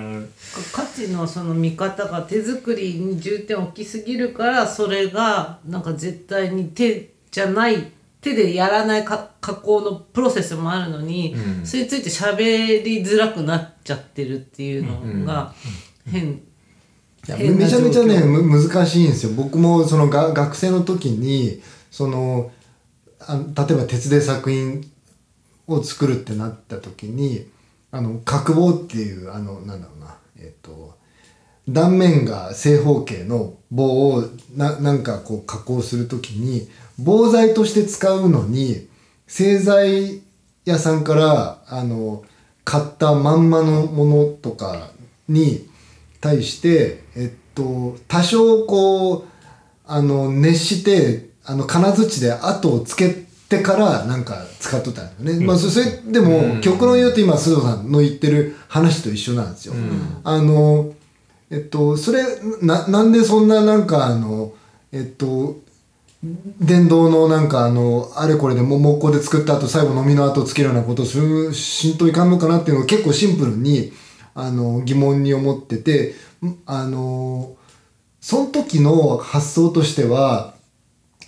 価値のその見方が手作りに重点を置きすぎるからそれがなんか絶対に手じゃない手でやらないか加工のプロセスもあるのに、うん。それについて喋りづらくなっちゃってるっていうのが変、めちゃめちゃね難しいんですよ。僕もそのが学生の時にそのあ例えば鉄で作品を作るってなった時にあの角棒っていうあのなんだろうなえっ、と断面が正方形の棒をななんかこう加工する時に棒材として使うのに製材屋さんからあの買ったまんまのものとかに対して、えっと、多少こうあの熱してあの金槌で跡をつけてからなんか使っとったんですよね。まあそそれでも、うん極論言うと今須藤さんの言ってる話と一緒なんですよ。あのえっとそれななんでそんななんかあのえっと電動のなんかあのあれこれでも木工で作った後最後飲みの後つけるようなことをするしんといかんのかなっていうのを結構シンプルにあの疑問に思っててんあのその時の発想としては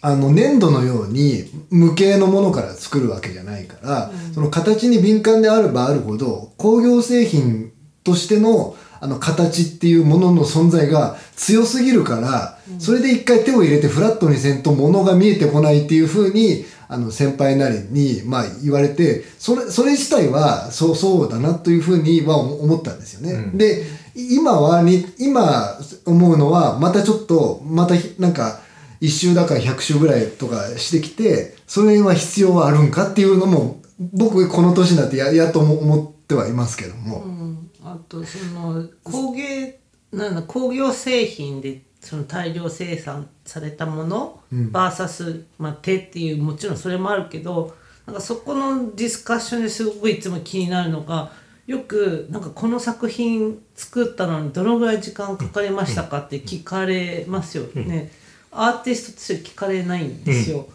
あの粘土のように無形のものから作るわけじゃないから、その形に敏感であればあるほど工業製品としてのあの形っていうものの存在が強すぎるから、それで一回手を入れてフラットにせんと物が見えてこないっていう風にあの先輩なりに、まあ、言われてそれそれ自体はそうそうだなというふうには思ったんですよね。うんで今はに今思うのはまたちょっとまたなんか1周だから100周ぐらいとかしてきてそれは必要はあるんかっていうのも僕この年になってややっと思思ってはいますけども。うん、あとその工芸なんだ工業製品でその大量生産されたもの、バーサス、まあ、手っていうもちろんそれもあるけどなんかそこのディスカッションですごくいつも気になるのがよくなんかこの作品作ったのにどのぐらい時間かかりましたかって聞かれますよね。アーティストとして聞かれないんですよ。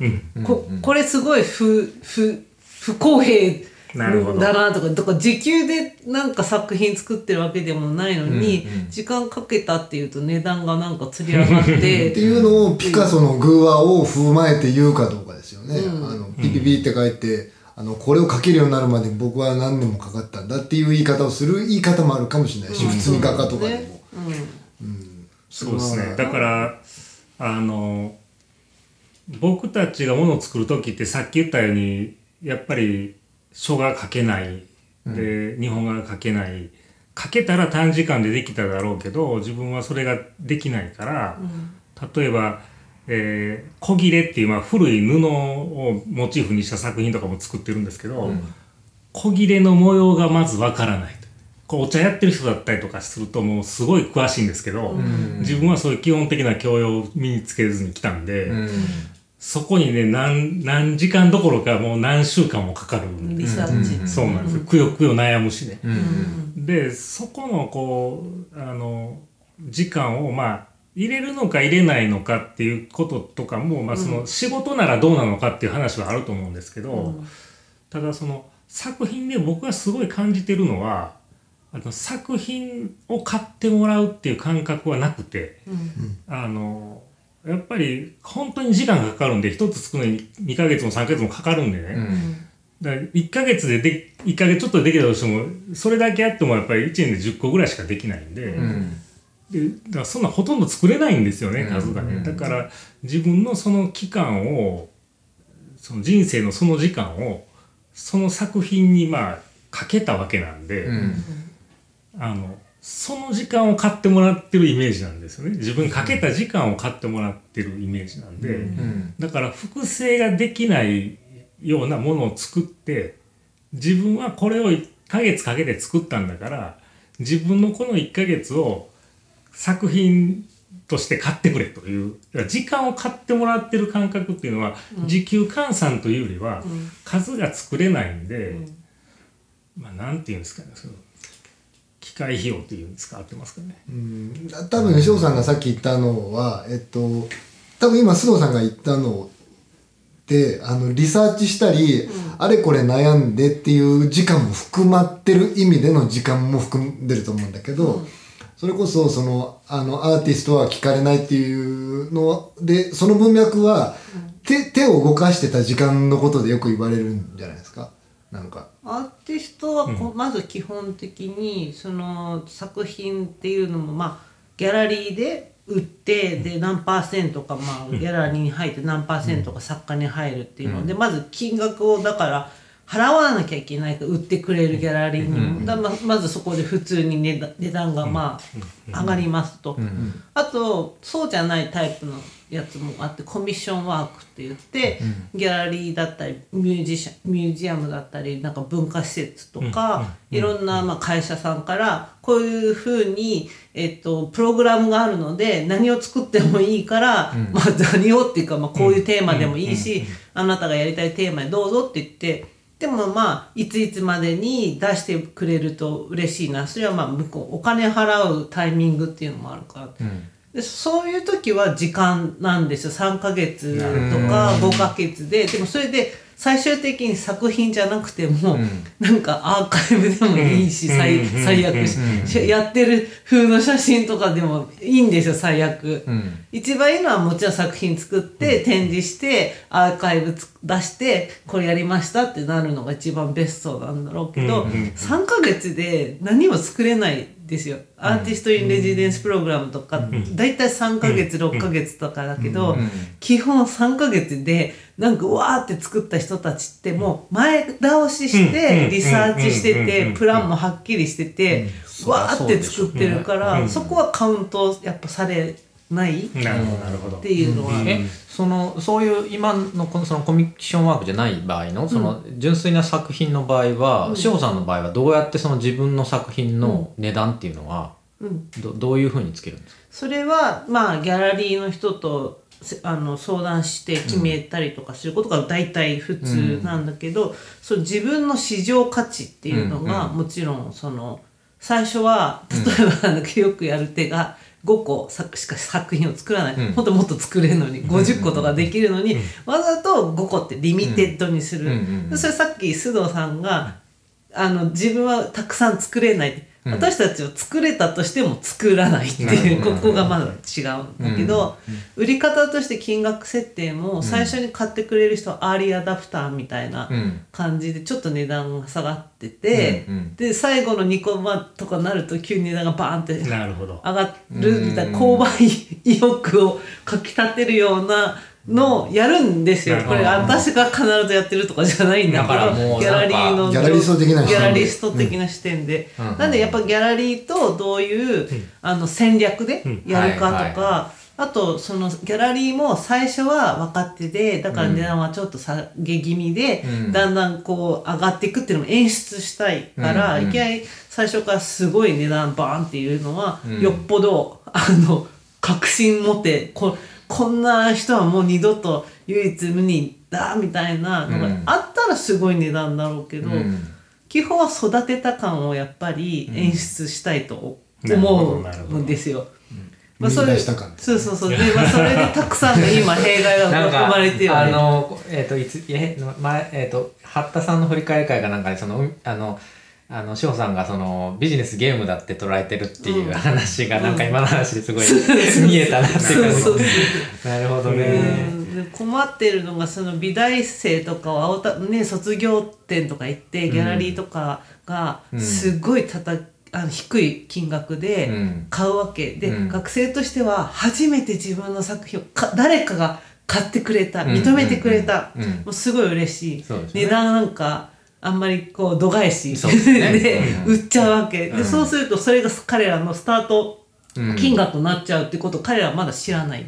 ここれすごい不不不公平なるほど。だなとかとか時給でなんか作品作ってるわけでもないのに、時間かけたっていうと値段がなんかつり上がっ ってていうのをピカソの偶話を踏まえて言うかどうかですよね。あのピピピって書いて、あのこれを書けるようになるまで僕は何年もかかったんだっていう言い方をする言い方もあるかもしれないし、普通に画家とかでも。そうですね。だからあの僕たちがものを作る時ってさっき言ったようにやっぱり書が書けない。で、日本語が書けない。書けたら短時間でできただろうけど自分はそれができないから、例えば、えー小切れっていう、まあ、古い布をモチーフにした作品とかも作ってるんですけど、小切れの模様がまずわからないと。こうお茶やってる人だったりとかするともうすごい詳しいんですけど、自分はそういう基本的な教養を身につけずに来たんで、そこにね何何時間どころかもう何週間もかかるんでリサーチ、そうなんですよ。くよくよ悩むしね。でそこのこうあの時間をまあ入れるのか入れないのかっていうこととかも、まあ、その仕事ならどうなのかっていう話はあると思うんですけど、ただその作品で僕がすごい感じてるのはあの作品を買ってもらうっていう感覚はなくて、あのやっぱり本当に時間がかかるんで一つ作るのに2ヶ月も3ヶ月もかかるんでね、だから1ヶ月でで1ヶ月ちょっとできたとしてもそれだけやってもやっぱり1年で10個ぐらいしかできないんで,、でだからそんなほとんど作れないんですよね数がね、だから自分のその期間をその人生のその時間をその作品にまあかけたわけなんで、あのその時間を買ってもらってるイメージなんですよね。自分かけた時間を買ってもらってるイメージなんで、だから複製ができないようなものを作って自分はこれを1ヶ月かけて作ったんだから自分のこの1ヶ月を作品として買ってくれという時間を買ってもらってる感覚っていうのは、時給換算というよりは、数が作れないんで、まあなんていうんですかねその機械費用っていうんですか合ってますかね。うん多分翔さんがさっき言ったのは、えっと、多分今須藤さんが言ったのってあのリサーチしたり、あれこれ悩んでっていう時間も含まってる意味での時間も含んでると思うんだけど、それこそそのあのアーティストは聞かれないっていうのでその文脈は、手手を動かしてた時間のことでよく言われるんじゃないですかなんか。アーティストはこうまず基本的にその作品っていうのもまあギャラリーで売ってで何パーセントかまあギャラリーに入って何パーセントか作家に入るっていうのでまず金額をだから払わなきゃいけないから売ってくれるギャラリーにも。だままずそこで普通に値段値段がまあ上がりますと。あとそうじゃないタイプのやつもあってコミッションワークって言って、ギャラリーだったりミュージシャンミュージアムだったりなんか文化施設とか、いろんなまあ会社さんからこういうふうに、えっと、プログラムがあるので何を作ってもいいから、まあ何をっていうか、まあ、こういうテーマでもいいし、あなたがやりたいテーマでどうぞって言って。でもまあいついつまでに出してくれると嬉しいなそれはまあ向こうお金払うタイミングっていうのもあるから、でそういう時は時間なんですよ。3ヶ月とか5ヶ月で。でもそれで最終的に作品じゃなくても、なんかアーカイブでもいいし、最最悪し、やってる風の写真とかでもいいんですよ。最悪、一番いいのはもちろん作品作って展示してアーカイブつ出してこれやりましたってなるのが一番ベストなんだろうけど、うん。うん。うん。3ヶ月で何も作れないですよ。アーティスト・イン・レジデンス・プログラムとか、だいたい3ヶ月、6ヶ月とかだけど、基本3ヶ月でなんかうわーって作った人たちってもう前倒ししうん。てリサーチしてうん。うん。てプランもはっきりしててわーって作ってるからうん。そこはカウントやっぱされないなるほどなるほど。っていうのは、えそのそういう今のこのそのコミッションワークじゃない場合のその純粋な作品の場合は志保、さんの場合はどうやってその自分の作品の値段っていうのはうん、どどういうふうにつけるんですか？それはまあギャラリーの人とせあの相談して決めたりとかすることが大体普通なんだけど、そう自分の市場価値っていうのが、もちろん。その最初は例えばよくやる手が5個作しか作品を作らない、うん。ほんともっと作れるのに50個とかできるのに、わざと5個ってリミテッドにする、それさっき須藤さんがあの自分はたくさん作れないって、私たちは作れたとしても作らないっていう、ここがまだ違うんだけど、売り方として金額設定も最初に買ってくれる人はアーリーアダプターみたいなうん。感じでちょっっと値段が下がってて、うんうん。で最後の2個まとかなると急に値段がバーンってなるほど。上がるみたいな購買意欲をかきたてるようなのをやるんですよ。これ私が必ずやってるとかじゃないんだからもうどギャラリーのギャラリスト的な視点で。ギャラリスト的な視点で、うん。なん。でやっぱギャラリーとどういう、あの戦略でやるかとか、あとそのギャラリーも最初は若手でだから値段はちょっと下げ気味で、うん。だんだんこう上がっていくっていうのも演出したいから、いきなり最初からすごい値段バーンっていうのは、うん。よっぽどあの確信持ってここんな人はもう二度と唯一無二だみたいなのがうんあったらすごい値段だろうけど、うん。基本は育てた感をやっぱり演出したいと思うんですよ。見出した感そうそうそう。で、まあ、それでたくさんの今弊害が生まれてるよあね。のえっ、といつえ前えっ、と八田さんの振り返り会がなんかねそのうあのあの志保さんがそのビジネスゲームだって捉えてるっていううん。話がなんか今の話ですごい見えたなっていう感じなるほどね、困ってるのがその美大生とかは青た、ね、卒業展とか行ってギャラリーとかがうんすごいたたあの低い金額でうん。買うわけ。で、うん。学生としては初めて自分の作品をか誰かが買ってくれたうん。認めてくれた、うん。うん。もうすごい嬉しい、ね。値段なんかあんまりこう度外視。で 売っちゃうわけ、うん。でそうするとそれが彼らのスタートうん。金額になっちゃうってことを彼らはまだ知らない、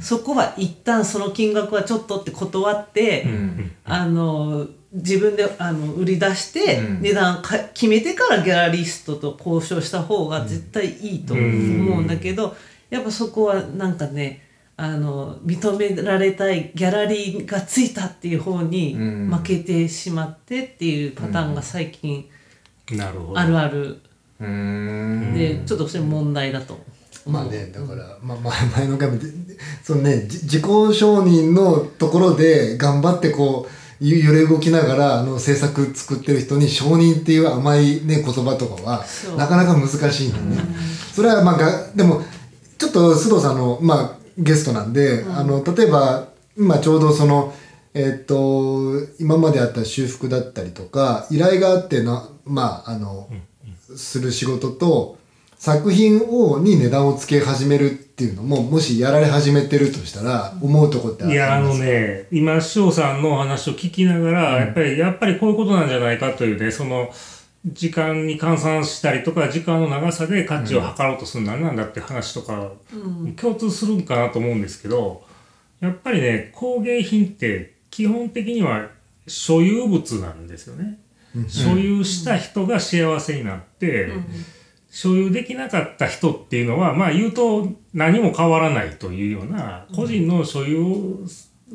そこは一旦その金額はちょっとって断って、うん。あの自分であの売り出して、うん。値段か決めてからギャラリストと交渉した方が絶対いいと思うんだけど、やっぱそこはなんかねあの認められたいギャラリーがついたっていう方にうん。負けてしまってっていうパターンが最近なるほど。あるある。で、ちょっとそれ問題だと。まあねだから、まあ、まあ前の回もでそのねじ自己承認のところで頑張ってこうゆ揺れ動きながらあの制作作ってる人に承認っていう甘いね言葉とかはなかなか難しいんだよね。それはまあがでもちょっと須藤さんの、まあ、ゲストなんで、あの例えば今ちょうどそのえっと今まであった修復だったりとか依頼があってなまああの、する仕事と作品をに値段をつけ始めるっていうのももしやられ始めてるとしたら思うとこってありいや、あのね、今、翔さんのお話を聞きながら、やっぱり、やっぱりこういうことなんじゃないかというね、その、時間に換算したりとか、時間の長さで価値を測ろうとするのは何なんだって話とか、共通するんかなと思うんですけど、やっぱりね、工芸品って基本的には所有物なんですよね。所有した人が幸せになって、所有できなかった人っていうのは、まあ言うと何も変わらないというような、個人の所有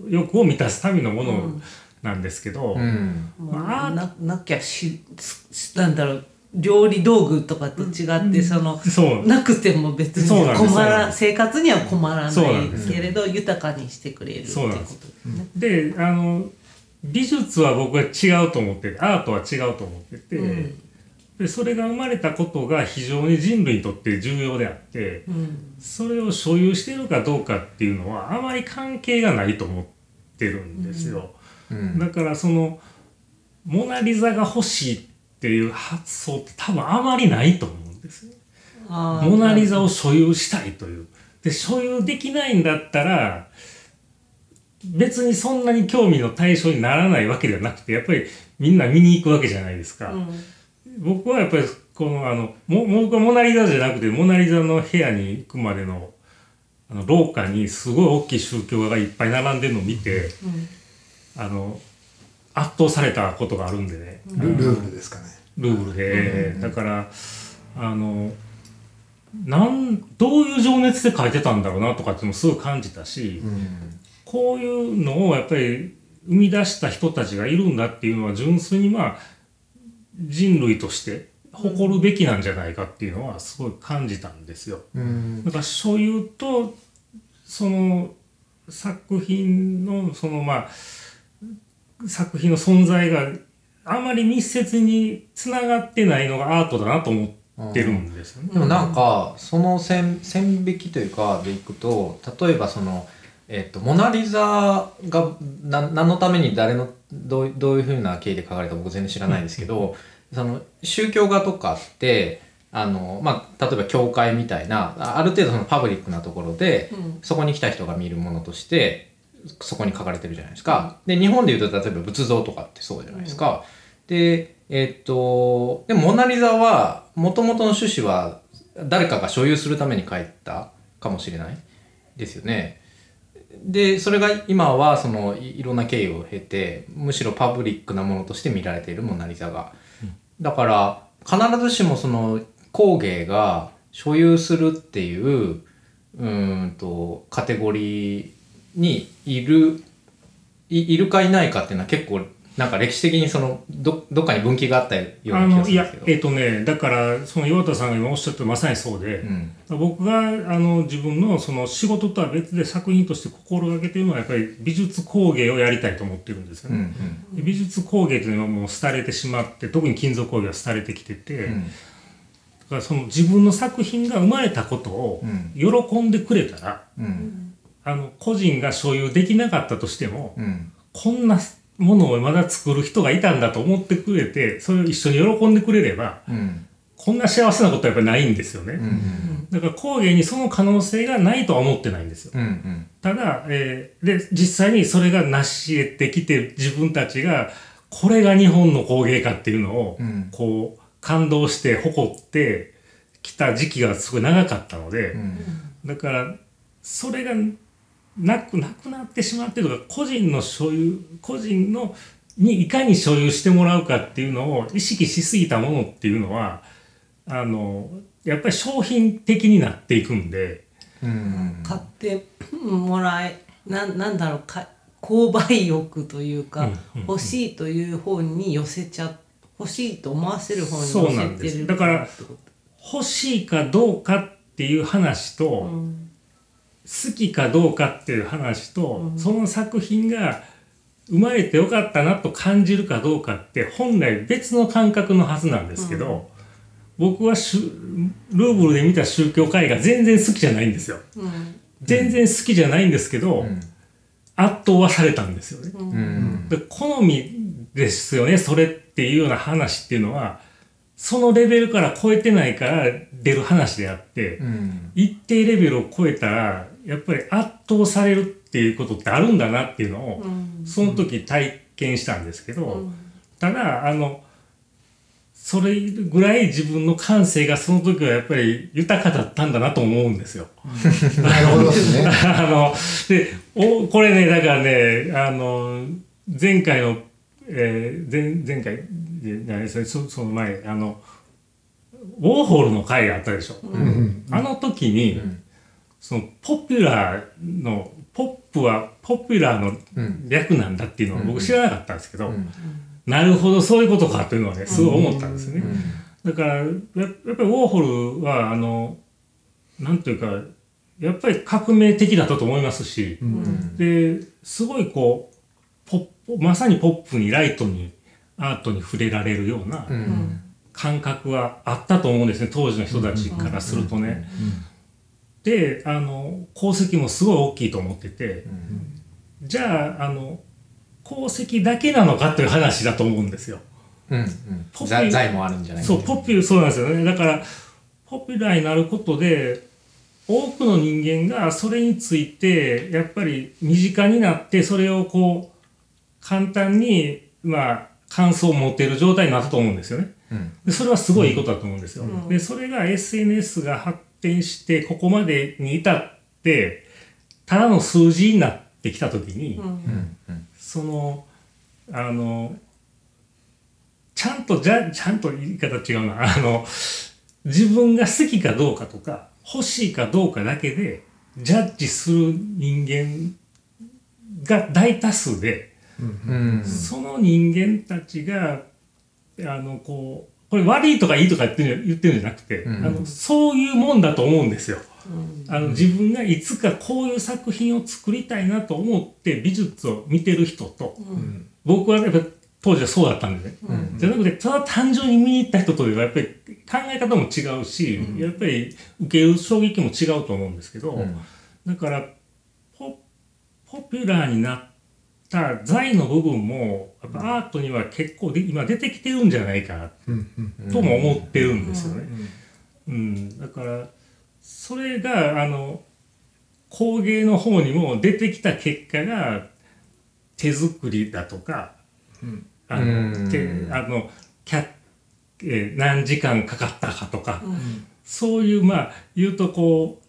欲を満たすためのものなんですけど、うん。まあななきゃししなんだろう料理道具とかと違って、そのそう。なくても別に困ら生活には困らないけれど豊かにしてくれるっていうことですね。で、あの、美術は僕は違うと思ってて、アートは違うと思ってて、うん。でそれが生まれたことが非常に人類にとって重要であって、うん。それを所有しているかどうかっていうのはあまり関係がないと思ってるんですよ。うんだからそのモナ・リザが欲しいっていう発想って多分あまりないと思うんですよ。モナ・リザを所有したいという。で所有できないんだったら別にそんなに興味の対象にならないわけではなくてやっぱりみんな見に行くわけじゃないですか。うん僕はやっぱりこのあのも僕はモナ・リザじゃなくてモナ・リザの部屋に行くまでのあの廊下にすごい大きい宗教画がいっぱい並んでるのを見て、あの圧倒されたことがあるんでね、ルルーブルですかね。ルーブルで、だからあのなんどういう情熱で書いてたんだろうなとかっていうのもすごい感じたし、こういうのをやっぱり生み出した人たちがいるんだっていうのは純粋にまあ人類として誇るべきなんじゃないかっていうのはすごい感じたんですよ。うんだから所有とその作品のそのまあ作品の存在があまり密接につながってないのがアートだなと思ってるんですよね。でもなんかその線線引きというかでいくと例えばその、えっとモナ・リザがな何のために誰のどうどういうふうな経緯で書かれたか僕全然知らないですけど、その宗教画とかってあの、まあ、例えば教会みたいなあある程度そのパブリックなところで、うんそこに来た人が見るものとしてそこに書かれてるじゃないですか。で日本でいうと例えば仏像とかってそうじゃないですか。でえっとでもモナ・リザはもともとの趣旨は誰かが所有するために書いたかもしれないですよね。でそれが今はそのいいろんな経緯を経てむしろパブリックなものとして見られているモナ・リザが。だから必ずしもその工芸が所有するっていううーんとカテゴリーにいるいいるかいないかっていうのは結構なんか歴史的にそのどどっかに分岐があったような気がするんですけど。えっ、とねだからその岩田さんが今おっしゃったまさにそうで、うん。僕があの自分のその仕事とは別で作品として心がけているのはやっぱり美術工芸をやりたいと思ってるんですようんね。で美術工芸というのはもう廃れてしまって特に金属工芸は廃れてきてて、うんだからその自分の作品が生まれたことをうん。喜んでくれたら、うん。あの個人が所有できなかったとしても、うん。こんなものをまだ作る人がいたんだと思ってくれてそれを一緒に喜んでくれればうん。こんな幸せなことはやっぱりないんですよね。うんだから工芸にその可能性がないとは思ってないんですよ。うんうん。ただ、えーで実際にそれが成し得てきて自分たちがこれが日本の工芸かっていうのを、うん。こう感動して誇ってきた時期がすごい長かったので、うん。だからそれがなくなくなってしまってるとか個人の所有個人のにいかに所有してもらうかっていうのを意識しすぎたものっていうのはあのやっぱり商品的になっていくんで。うん。買ってもらえなんなんだろうか購買欲というか、うんうんうん。欲しいという方に寄せちゃ欲しいと思わせる方にそう寄なんです。せてるだから欲しいかどうかっていう話と、うん好きかどうかっていう話と、その作品が生まれてよかったなと感じるかどうかって本来別の感覚のはずなんですけど、僕はしゅルーブルで見た宗教絵画全然好きじゃないんですよ。うん。全然好きじゃないんですけど、うん。圧倒はされたんですよね。うん。で好みですよねそれっていうような話っていうのはそのレベルから超えてないから出る話であって、うん。一定レベルを超えたらやっぱり圧倒されるっていうことってあるんだなっていうのを、うん。その時体験したんですけど、うん。ただあのそれぐらい自分の感性がその時はやっぱり豊かだったんだなと思うんですよ。なるほどですね。あのでおこれねだからねあの前回の、えー前前回じゃないですねそその前あのウォーホルの会があったでしょ。うん。あの時に、そのポピュラーのポップはポピュラーのうん。略なんだっていうのは僕知らなかったんですけど、うん。なるほどそういうことかというのはねすごい思ったんですね。うん。だからややっぱりウォーホルはあのなんていうかやっぱり革命的だったと思いますし、うん。ですごいこうポップまさにポップにライトにアートに触れられるようなうん。感覚はあったと思うんですね当時の人たちからするとね。であの功績もすごい大きいと思ってて、じゃああの功績だけなのかという話だと思うんですよ。うんうんポピ財財もあるんじゃないそう、ポピュそうなんですよね。だから、ポピュラーになることで、多くの人間がそれについて、やっぱり身近になって、それをこう、簡単に、まあ、感想を持てる状態になったと思うんですよね。うんでそれはすごいいいことだと思うんですよ。で、それが SNS が発展して、ここまでに至って、ただの数字になってきたときに、うん。その、あの、ちゃんと、じゃ、ちゃんと言い方違うな。あの、自分が好きかどうかとか、欲しいかどうかだけで、ジャッジする人間が大多数で、うん。その人間たちが、あの、こう、これ悪いとかいいとか言ってる言ってるんじゃなくて、うん。あのそういうもんだと思うんですよ。うん。あの自分がいつかこういう作品を作りたいなと思って美術を見てる人と、うん。僕はやっぱ当時はそうだったんでね。うん。じゃなくて、ただ単純に見に行った人とはやっぱり考え方も違うし、うん。やっぱり受ける衝撃も違うと思うんですけど、うん。だからポ、ポピュラーになった財の部分も、やっぱアートには結構で今出てきてるんじゃないかなうんうん。とも思ってるんですよね。うん、だからそれがあの工芸の方にも出てきた結果が手作りだとか、うん。あうん。の手あのキャえー何時間かかったかとか、そういうまあ言うとこう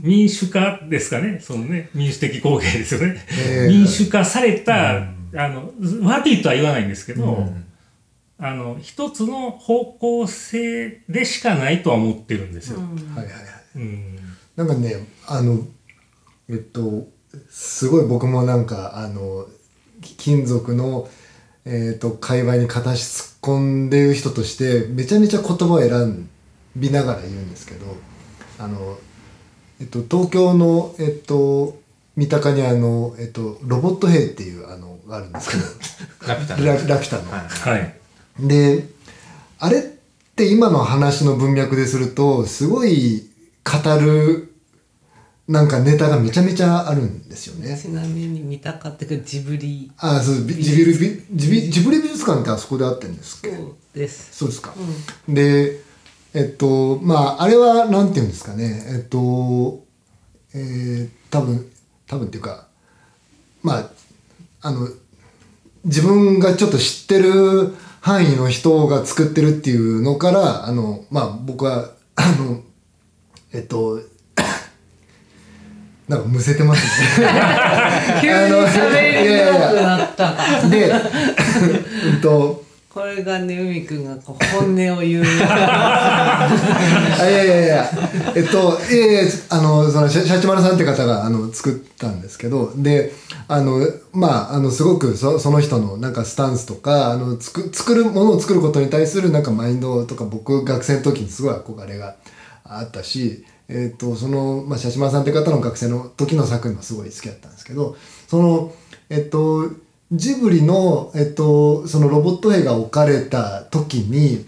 民主化ですかね。そのね民主的工芸ですよね、えー民主化された、あの悪いとは言わないんですけど、うん。あの一つの方向性でしかないとは思ってるんですよ。はいはいはい。うん。なんかねあのえっとすごい僕もなんかあのき金属のえっと界隈に片足突っ込んでる人としてめちゃめちゃ言葉を選びながら言うんですけどあのえっと東京のえっと三鷹にあのえっとロボット兵っていうあのがあるんですけど ラピュタララピュタの。はいはい。であれって今の話の文脈でするとすごい語るなんかネタがめちゃめちゃあるんですよね。ちなみに見たかったけどジブリあそうビジビルビジビジブリ美術館ってあそこであってんですっけ？そうです。そうですか。でえっとまああれはなんていうんですかねえっとえー、多分多分っていうかまああの自分がちょっと知ってる範囲の人が作ってるっていうのからあのまあ僕はあのえっと なんかむせてますね。急に喋りづらくなった。で、うんと、これがね海くんがこう本音を言う。あいやいやいや、えっと、いやいや、あの、その、シャシャチマルさんって方が、あの、作ったんですけど、で、あの、まあ、あの、すごくそ、その人の、なんか、スタンスとか、あの、つく、作る、ものを作ることに対する、なんか、マインドとか、僕、学生の時にすごい憧れがあったし、えっと、その、まあ、シャチマルさんって方の学生の時の作品もすごい好きだったんですけど、その、えっと、ジブリの、えっと、そのロボット兵が置かれた時に、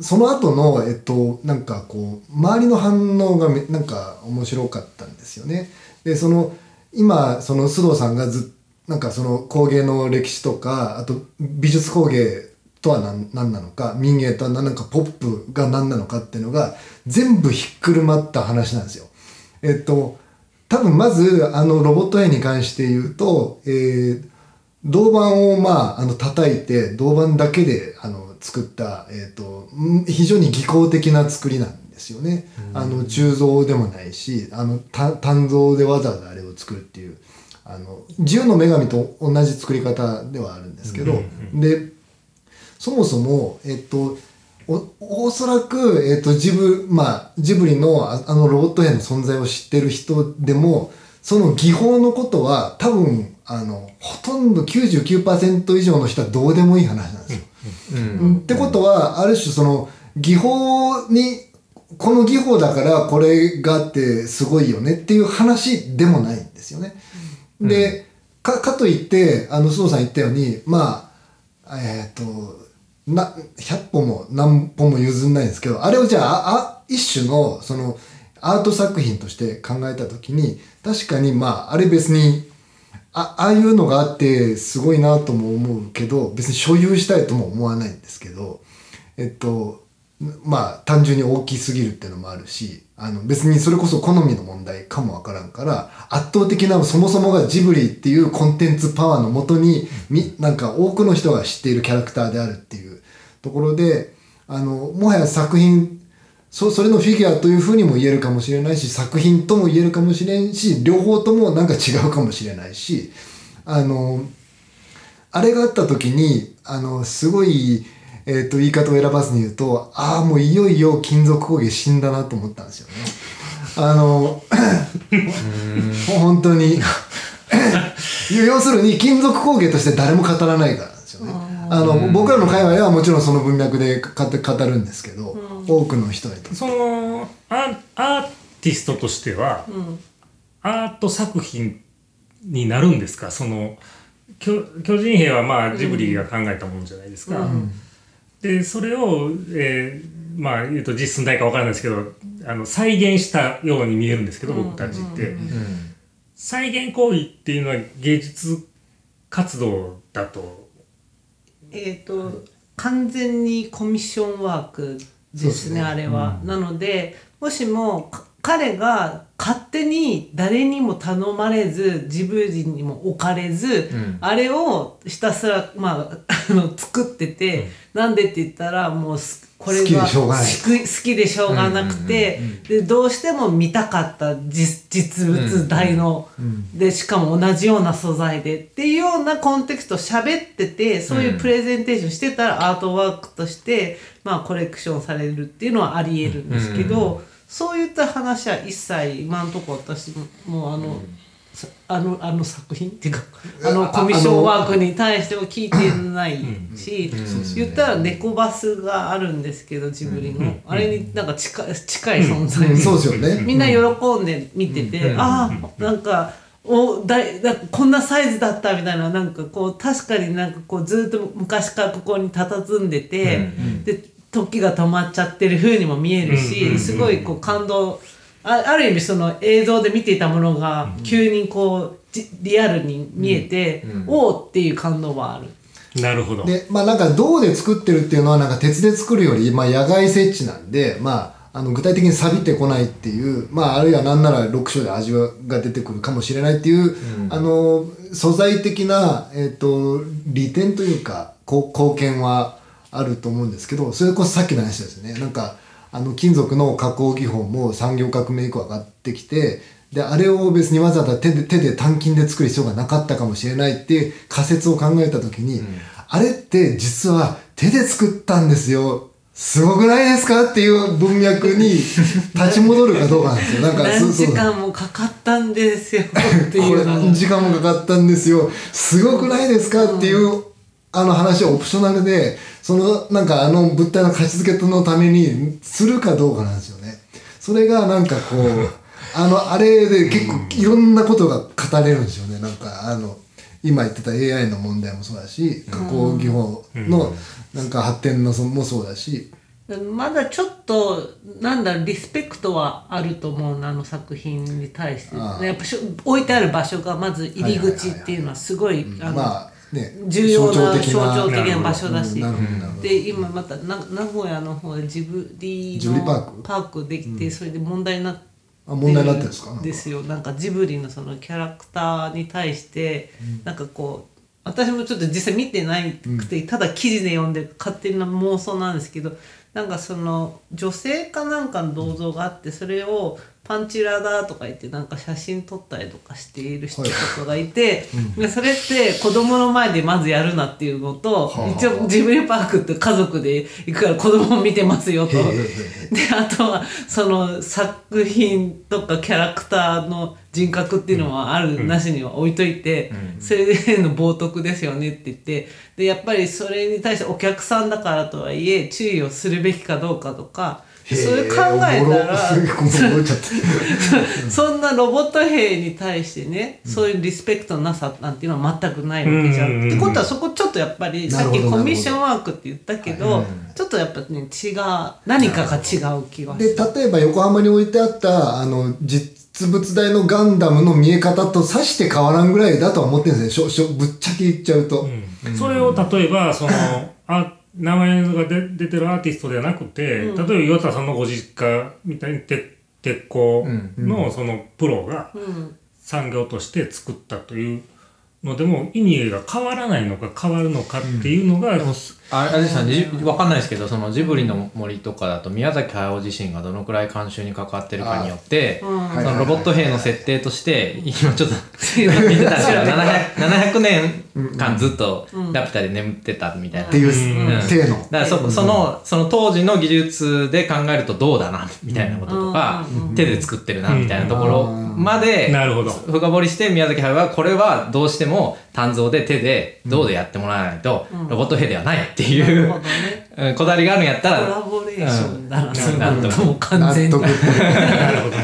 その後の、えっと、なんかこう、周りの反応がめなんか面白かったんですよね。で、その、今、その須藤さんがずなんかその工芸の歴史とか、あと美術工芸とは何何なのか、民芸とは何なのか、ポップが何なのかっていうのが、全部ひっくるまった話なんですよ。えっと、多分まず、あの、ロボット絵に関して言うと、えー銅板をまあ、あの、叩いて、銅板だけで、あの、作った、えっ、と、ん非常に技巧的な作りなんですよね。あの、鋳造でもないし、あの、た単造でわざわざあれを作るっていう、あの、自由の女神と同じ作り方ではあるんですけど、で、そもそも、えっと、おおそらく、えっと、ジブ、まあ、ジブリのああのロボット兵の存在を知ってる人でも、その技法のことは多分、あの、ほとんど99%以上の人はどうでもいい話なんですよ。うんってことは、ある種その、技法に、この技法だからこれがあってすごいよねっていう話でもないんですよね。で、か、かといって、あの、須藤さん言ったように、まあ、えっ、と、な、100歩も何歩も譲んないんですけど、あれをじゃあ、あ、一種の、その、アート作品として考えたときに、確かに、まあ、あれ別に、あああいうのがあってすごいなとも思うけど別に所有したいとも思わないんですけどえっとまあ単純に大きすぎるっていうのもあるしあの別にそれこそ好みの問題かもわからんから圧倒的なそもそもがジブリっていうコンテンツパワーのもとになんか多くの人が知っているキャラクターであるっていうところであのもはや作品そそれのフィギュアというふうにも言えるかもしれないし作品とも言えるかもしれんし両方ともなんか違うかもしれないしあのあれがあった時にあのすごい、えー、と言い方を選ばずに言うとああもういよいよ金属工芸死んだなと思ったんですよね。あの 本当に 要するに金属工芸として誰も語らないから。あの僕らの界隈はもちろんその文脈で語語るんですけど、多くの人にと。そのアアーティストとしては、アート作品になるんですか？その巨巨人兵はまあジブリが考えたものじゃないですか。でそれを、えーまあ言うと実寸大かわからないですけどあの再現したように見えるんですけど、僕たちって、再現行為っていうのは芸術活動だとえっ、と完全にコミッションワークですねね。あれは、なのでもしもか彼が勝手に誰にも頼まれず自分人にも置かれず、あれをひたすら、まあ、あの作ってて、なんでって言ったらもうすこれが好きでしょうがない。好き好きでしょうがなくて、でどうしても見たかった実実物大の、でしかも同じような素材でっていうようなコンテクストを喋っててそういうプレゼンテーションしてたらアートワークとして、まあ、コレクションされるっていうのはありえるんですけど、そういった話は一切今のところ私ももうあの。さあのあの作品っていうかあのあコミッションワークに対しては聞いてないし、言ったら猫バスがあるんですけどジブリの、あれになんか近い近い存在。で、そうですよね。みんな喜んで見てて、ああなんかおだいだこんなサイズだったみたいななんかこう確かになんかこうずっと昔からここに佇んでて、で時が止まっちゃってる風にも見えるし、すごいこう感動あある意味その映像で見ていたものが急にこうじリアルに見えて、おおっていう感動はある。なるほど。で、まあなんか銅で作ってるっていうのはなんか鉄で作るより、まあ野外設置なんで、まあ、あの具体的に錆びてこないっていう、まああるいはなんなら6章で味が出てくるかもしれないっていう、あの、素材的な、えっ、と、利点というか、こう貢献はあると思うんですけど、それこそさっきの話ですね。なんか、あの金属の加工技法も産業革命以降上がってきて、で、あれを別にわざわざ手で、手で単金で作る必要がなかったかもしれないっていう仮説を考えたときに、あれって実は手で作ったんですよ。すごくないですかっていう文脈に 立ち戻るかどうかなんですよ。なんか何時間もかかったんですよっていう 何時間もかかったんですよ。すごくないですかっていう、あの話はオプショナルで、そのなんかあの物体の価値付けのためにするかどうかなんですよね。それがなんかこう、あの、あれで結構いろんなことが語れるんですよね。なんかあの、今言ってた AI の問題もそうだし、加工技法のなんか発展のそもそうだし、まだちょっとなんだろうリスペクトはあると思うなあの作品に対して。やっぱしょ置いてある場所がまず入り口っていうのはすごいあのまあね、重要な象象徴的な場所だし。で今またな名古屋の方でジブリのク。パークできてそれで問題になってあ問題になってるんですか？なんか。ですよ。なんかジブリのそのキャラクターに対してなんかこう私もちょっと実際見てないくて、ただ記事で読んで勝手な妄想なんですけどなんかその女性かなんかの銅像があってそれをパンチラだとか言ってなんか写真撮ったりとかしている人とかがいて、でそれって子供の前でまずやるなっていうのと、はあ。一応ジブリパークって家族で行くから子供も見てますよと。であとはその作品とかキャラクターの人格っていうのはある、なしには置いといて、それでの冒涜ですよねって言ってでやっぱりそれに対してお客さんだからとはいえ注意をするべきかどうかとかへそういう考えたろ。ら そんなロボット兵に対してね、そういうリスペクトのなさなんていうのは全くないわけじゃん。うんうんうんってことはそこちょっとやっぱりさっきコミッションワークって言ったけど、ちょっとやっぱね違う何かが違う気がする。で例えば横浜に置いてあったあの実実物大のガンダムの見え方とさして変わらんぐらいだとは思ってるんですね。しょしょぶっちゃけ言っちゃうと、それを例えばその あ名前が出出てるアーティストではなくて、例えば岩田さんのご実家みたいに鉄鉄工のそのプロがうん。産業として作ったというのでも意味が変わらないのか変わるのかっていうのが、でもあれですよね。じわかんないですけどそのジブリの森とかだと宮崎駿自身がどのくらい監修に関わってるかによってそのロボット兵の設定として今ちょっと見てたんですけど 700, 700年間ずっとラピュタで眠ってたみたいな。っていうだからそそのその当時の技術で考えるとどうだなみたいなこととか、手で作ってるなみたいなところまでなるほど。深掘りして宮崎駿はこれはどうしても鍛造で手で銅でやってもらわないとロボット兵ではないっていうほどねうん。こだわりがあるんやったコラらボレーションだな、うんそれだともう完全になるほど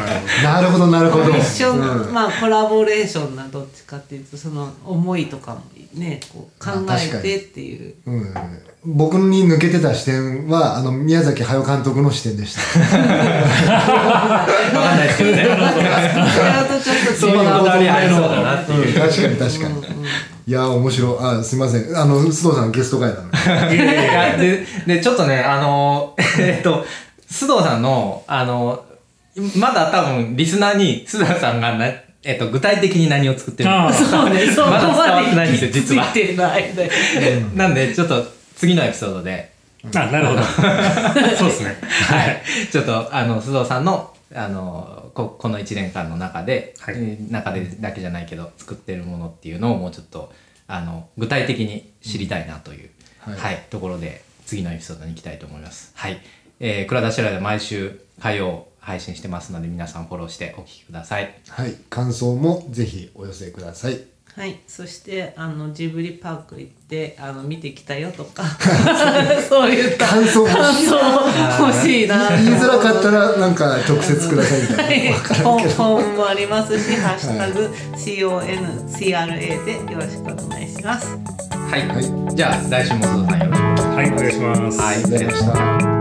な。るほどなるほどなるほど一緒。の、うんまあコラボレーションなどっちかっていうとその思いとかもねこう考えてっていう。うん。僕に抜けてた視点はあの宮崎駿監督の視点でした。わかんないですけどね。違うとちょっと違う。そのこだわりありそうだなっていう。うん。確かに確かにいや面白い。あすいません。あの須藤さんゲスト会なの いやいやででちょっとねあの えっと須藤さんのあのまだ多分リスナーに須田さんがな、えっと、具体的に何を作ってるのかあそうね、そこまだ伝わまってないんでですよ実は行き着い。てないで。なんでちょっと次のエピソードで。あなるほど。そうですね。はい、ちょっとあの須藤さんのあのここの1年間の中で、はい。えー中でだけじゃないけど作ってるものっていうのをもうちょっとあの具体的に知りたいなという、うん。ははいいところで次のエピソードに行きたいと思います。はい、えー、倉田シェラで毎週火曜配信してますので皆さんフォローしてお聞きください。はい。感想もぜひお寄せくださいはい、そしてあのジブリパーク行ってあの見てきたよとか。そういった感想欲しい。欲しいな。言いづらかったらなんか直接くださいみたいな分からん本もありますし「ハッシュタグ #CONCRA」でよろしくお願いします。はい、はいじゃあ来週も須藤さんよろしく。はい。お願いします。はい。ありがとうございました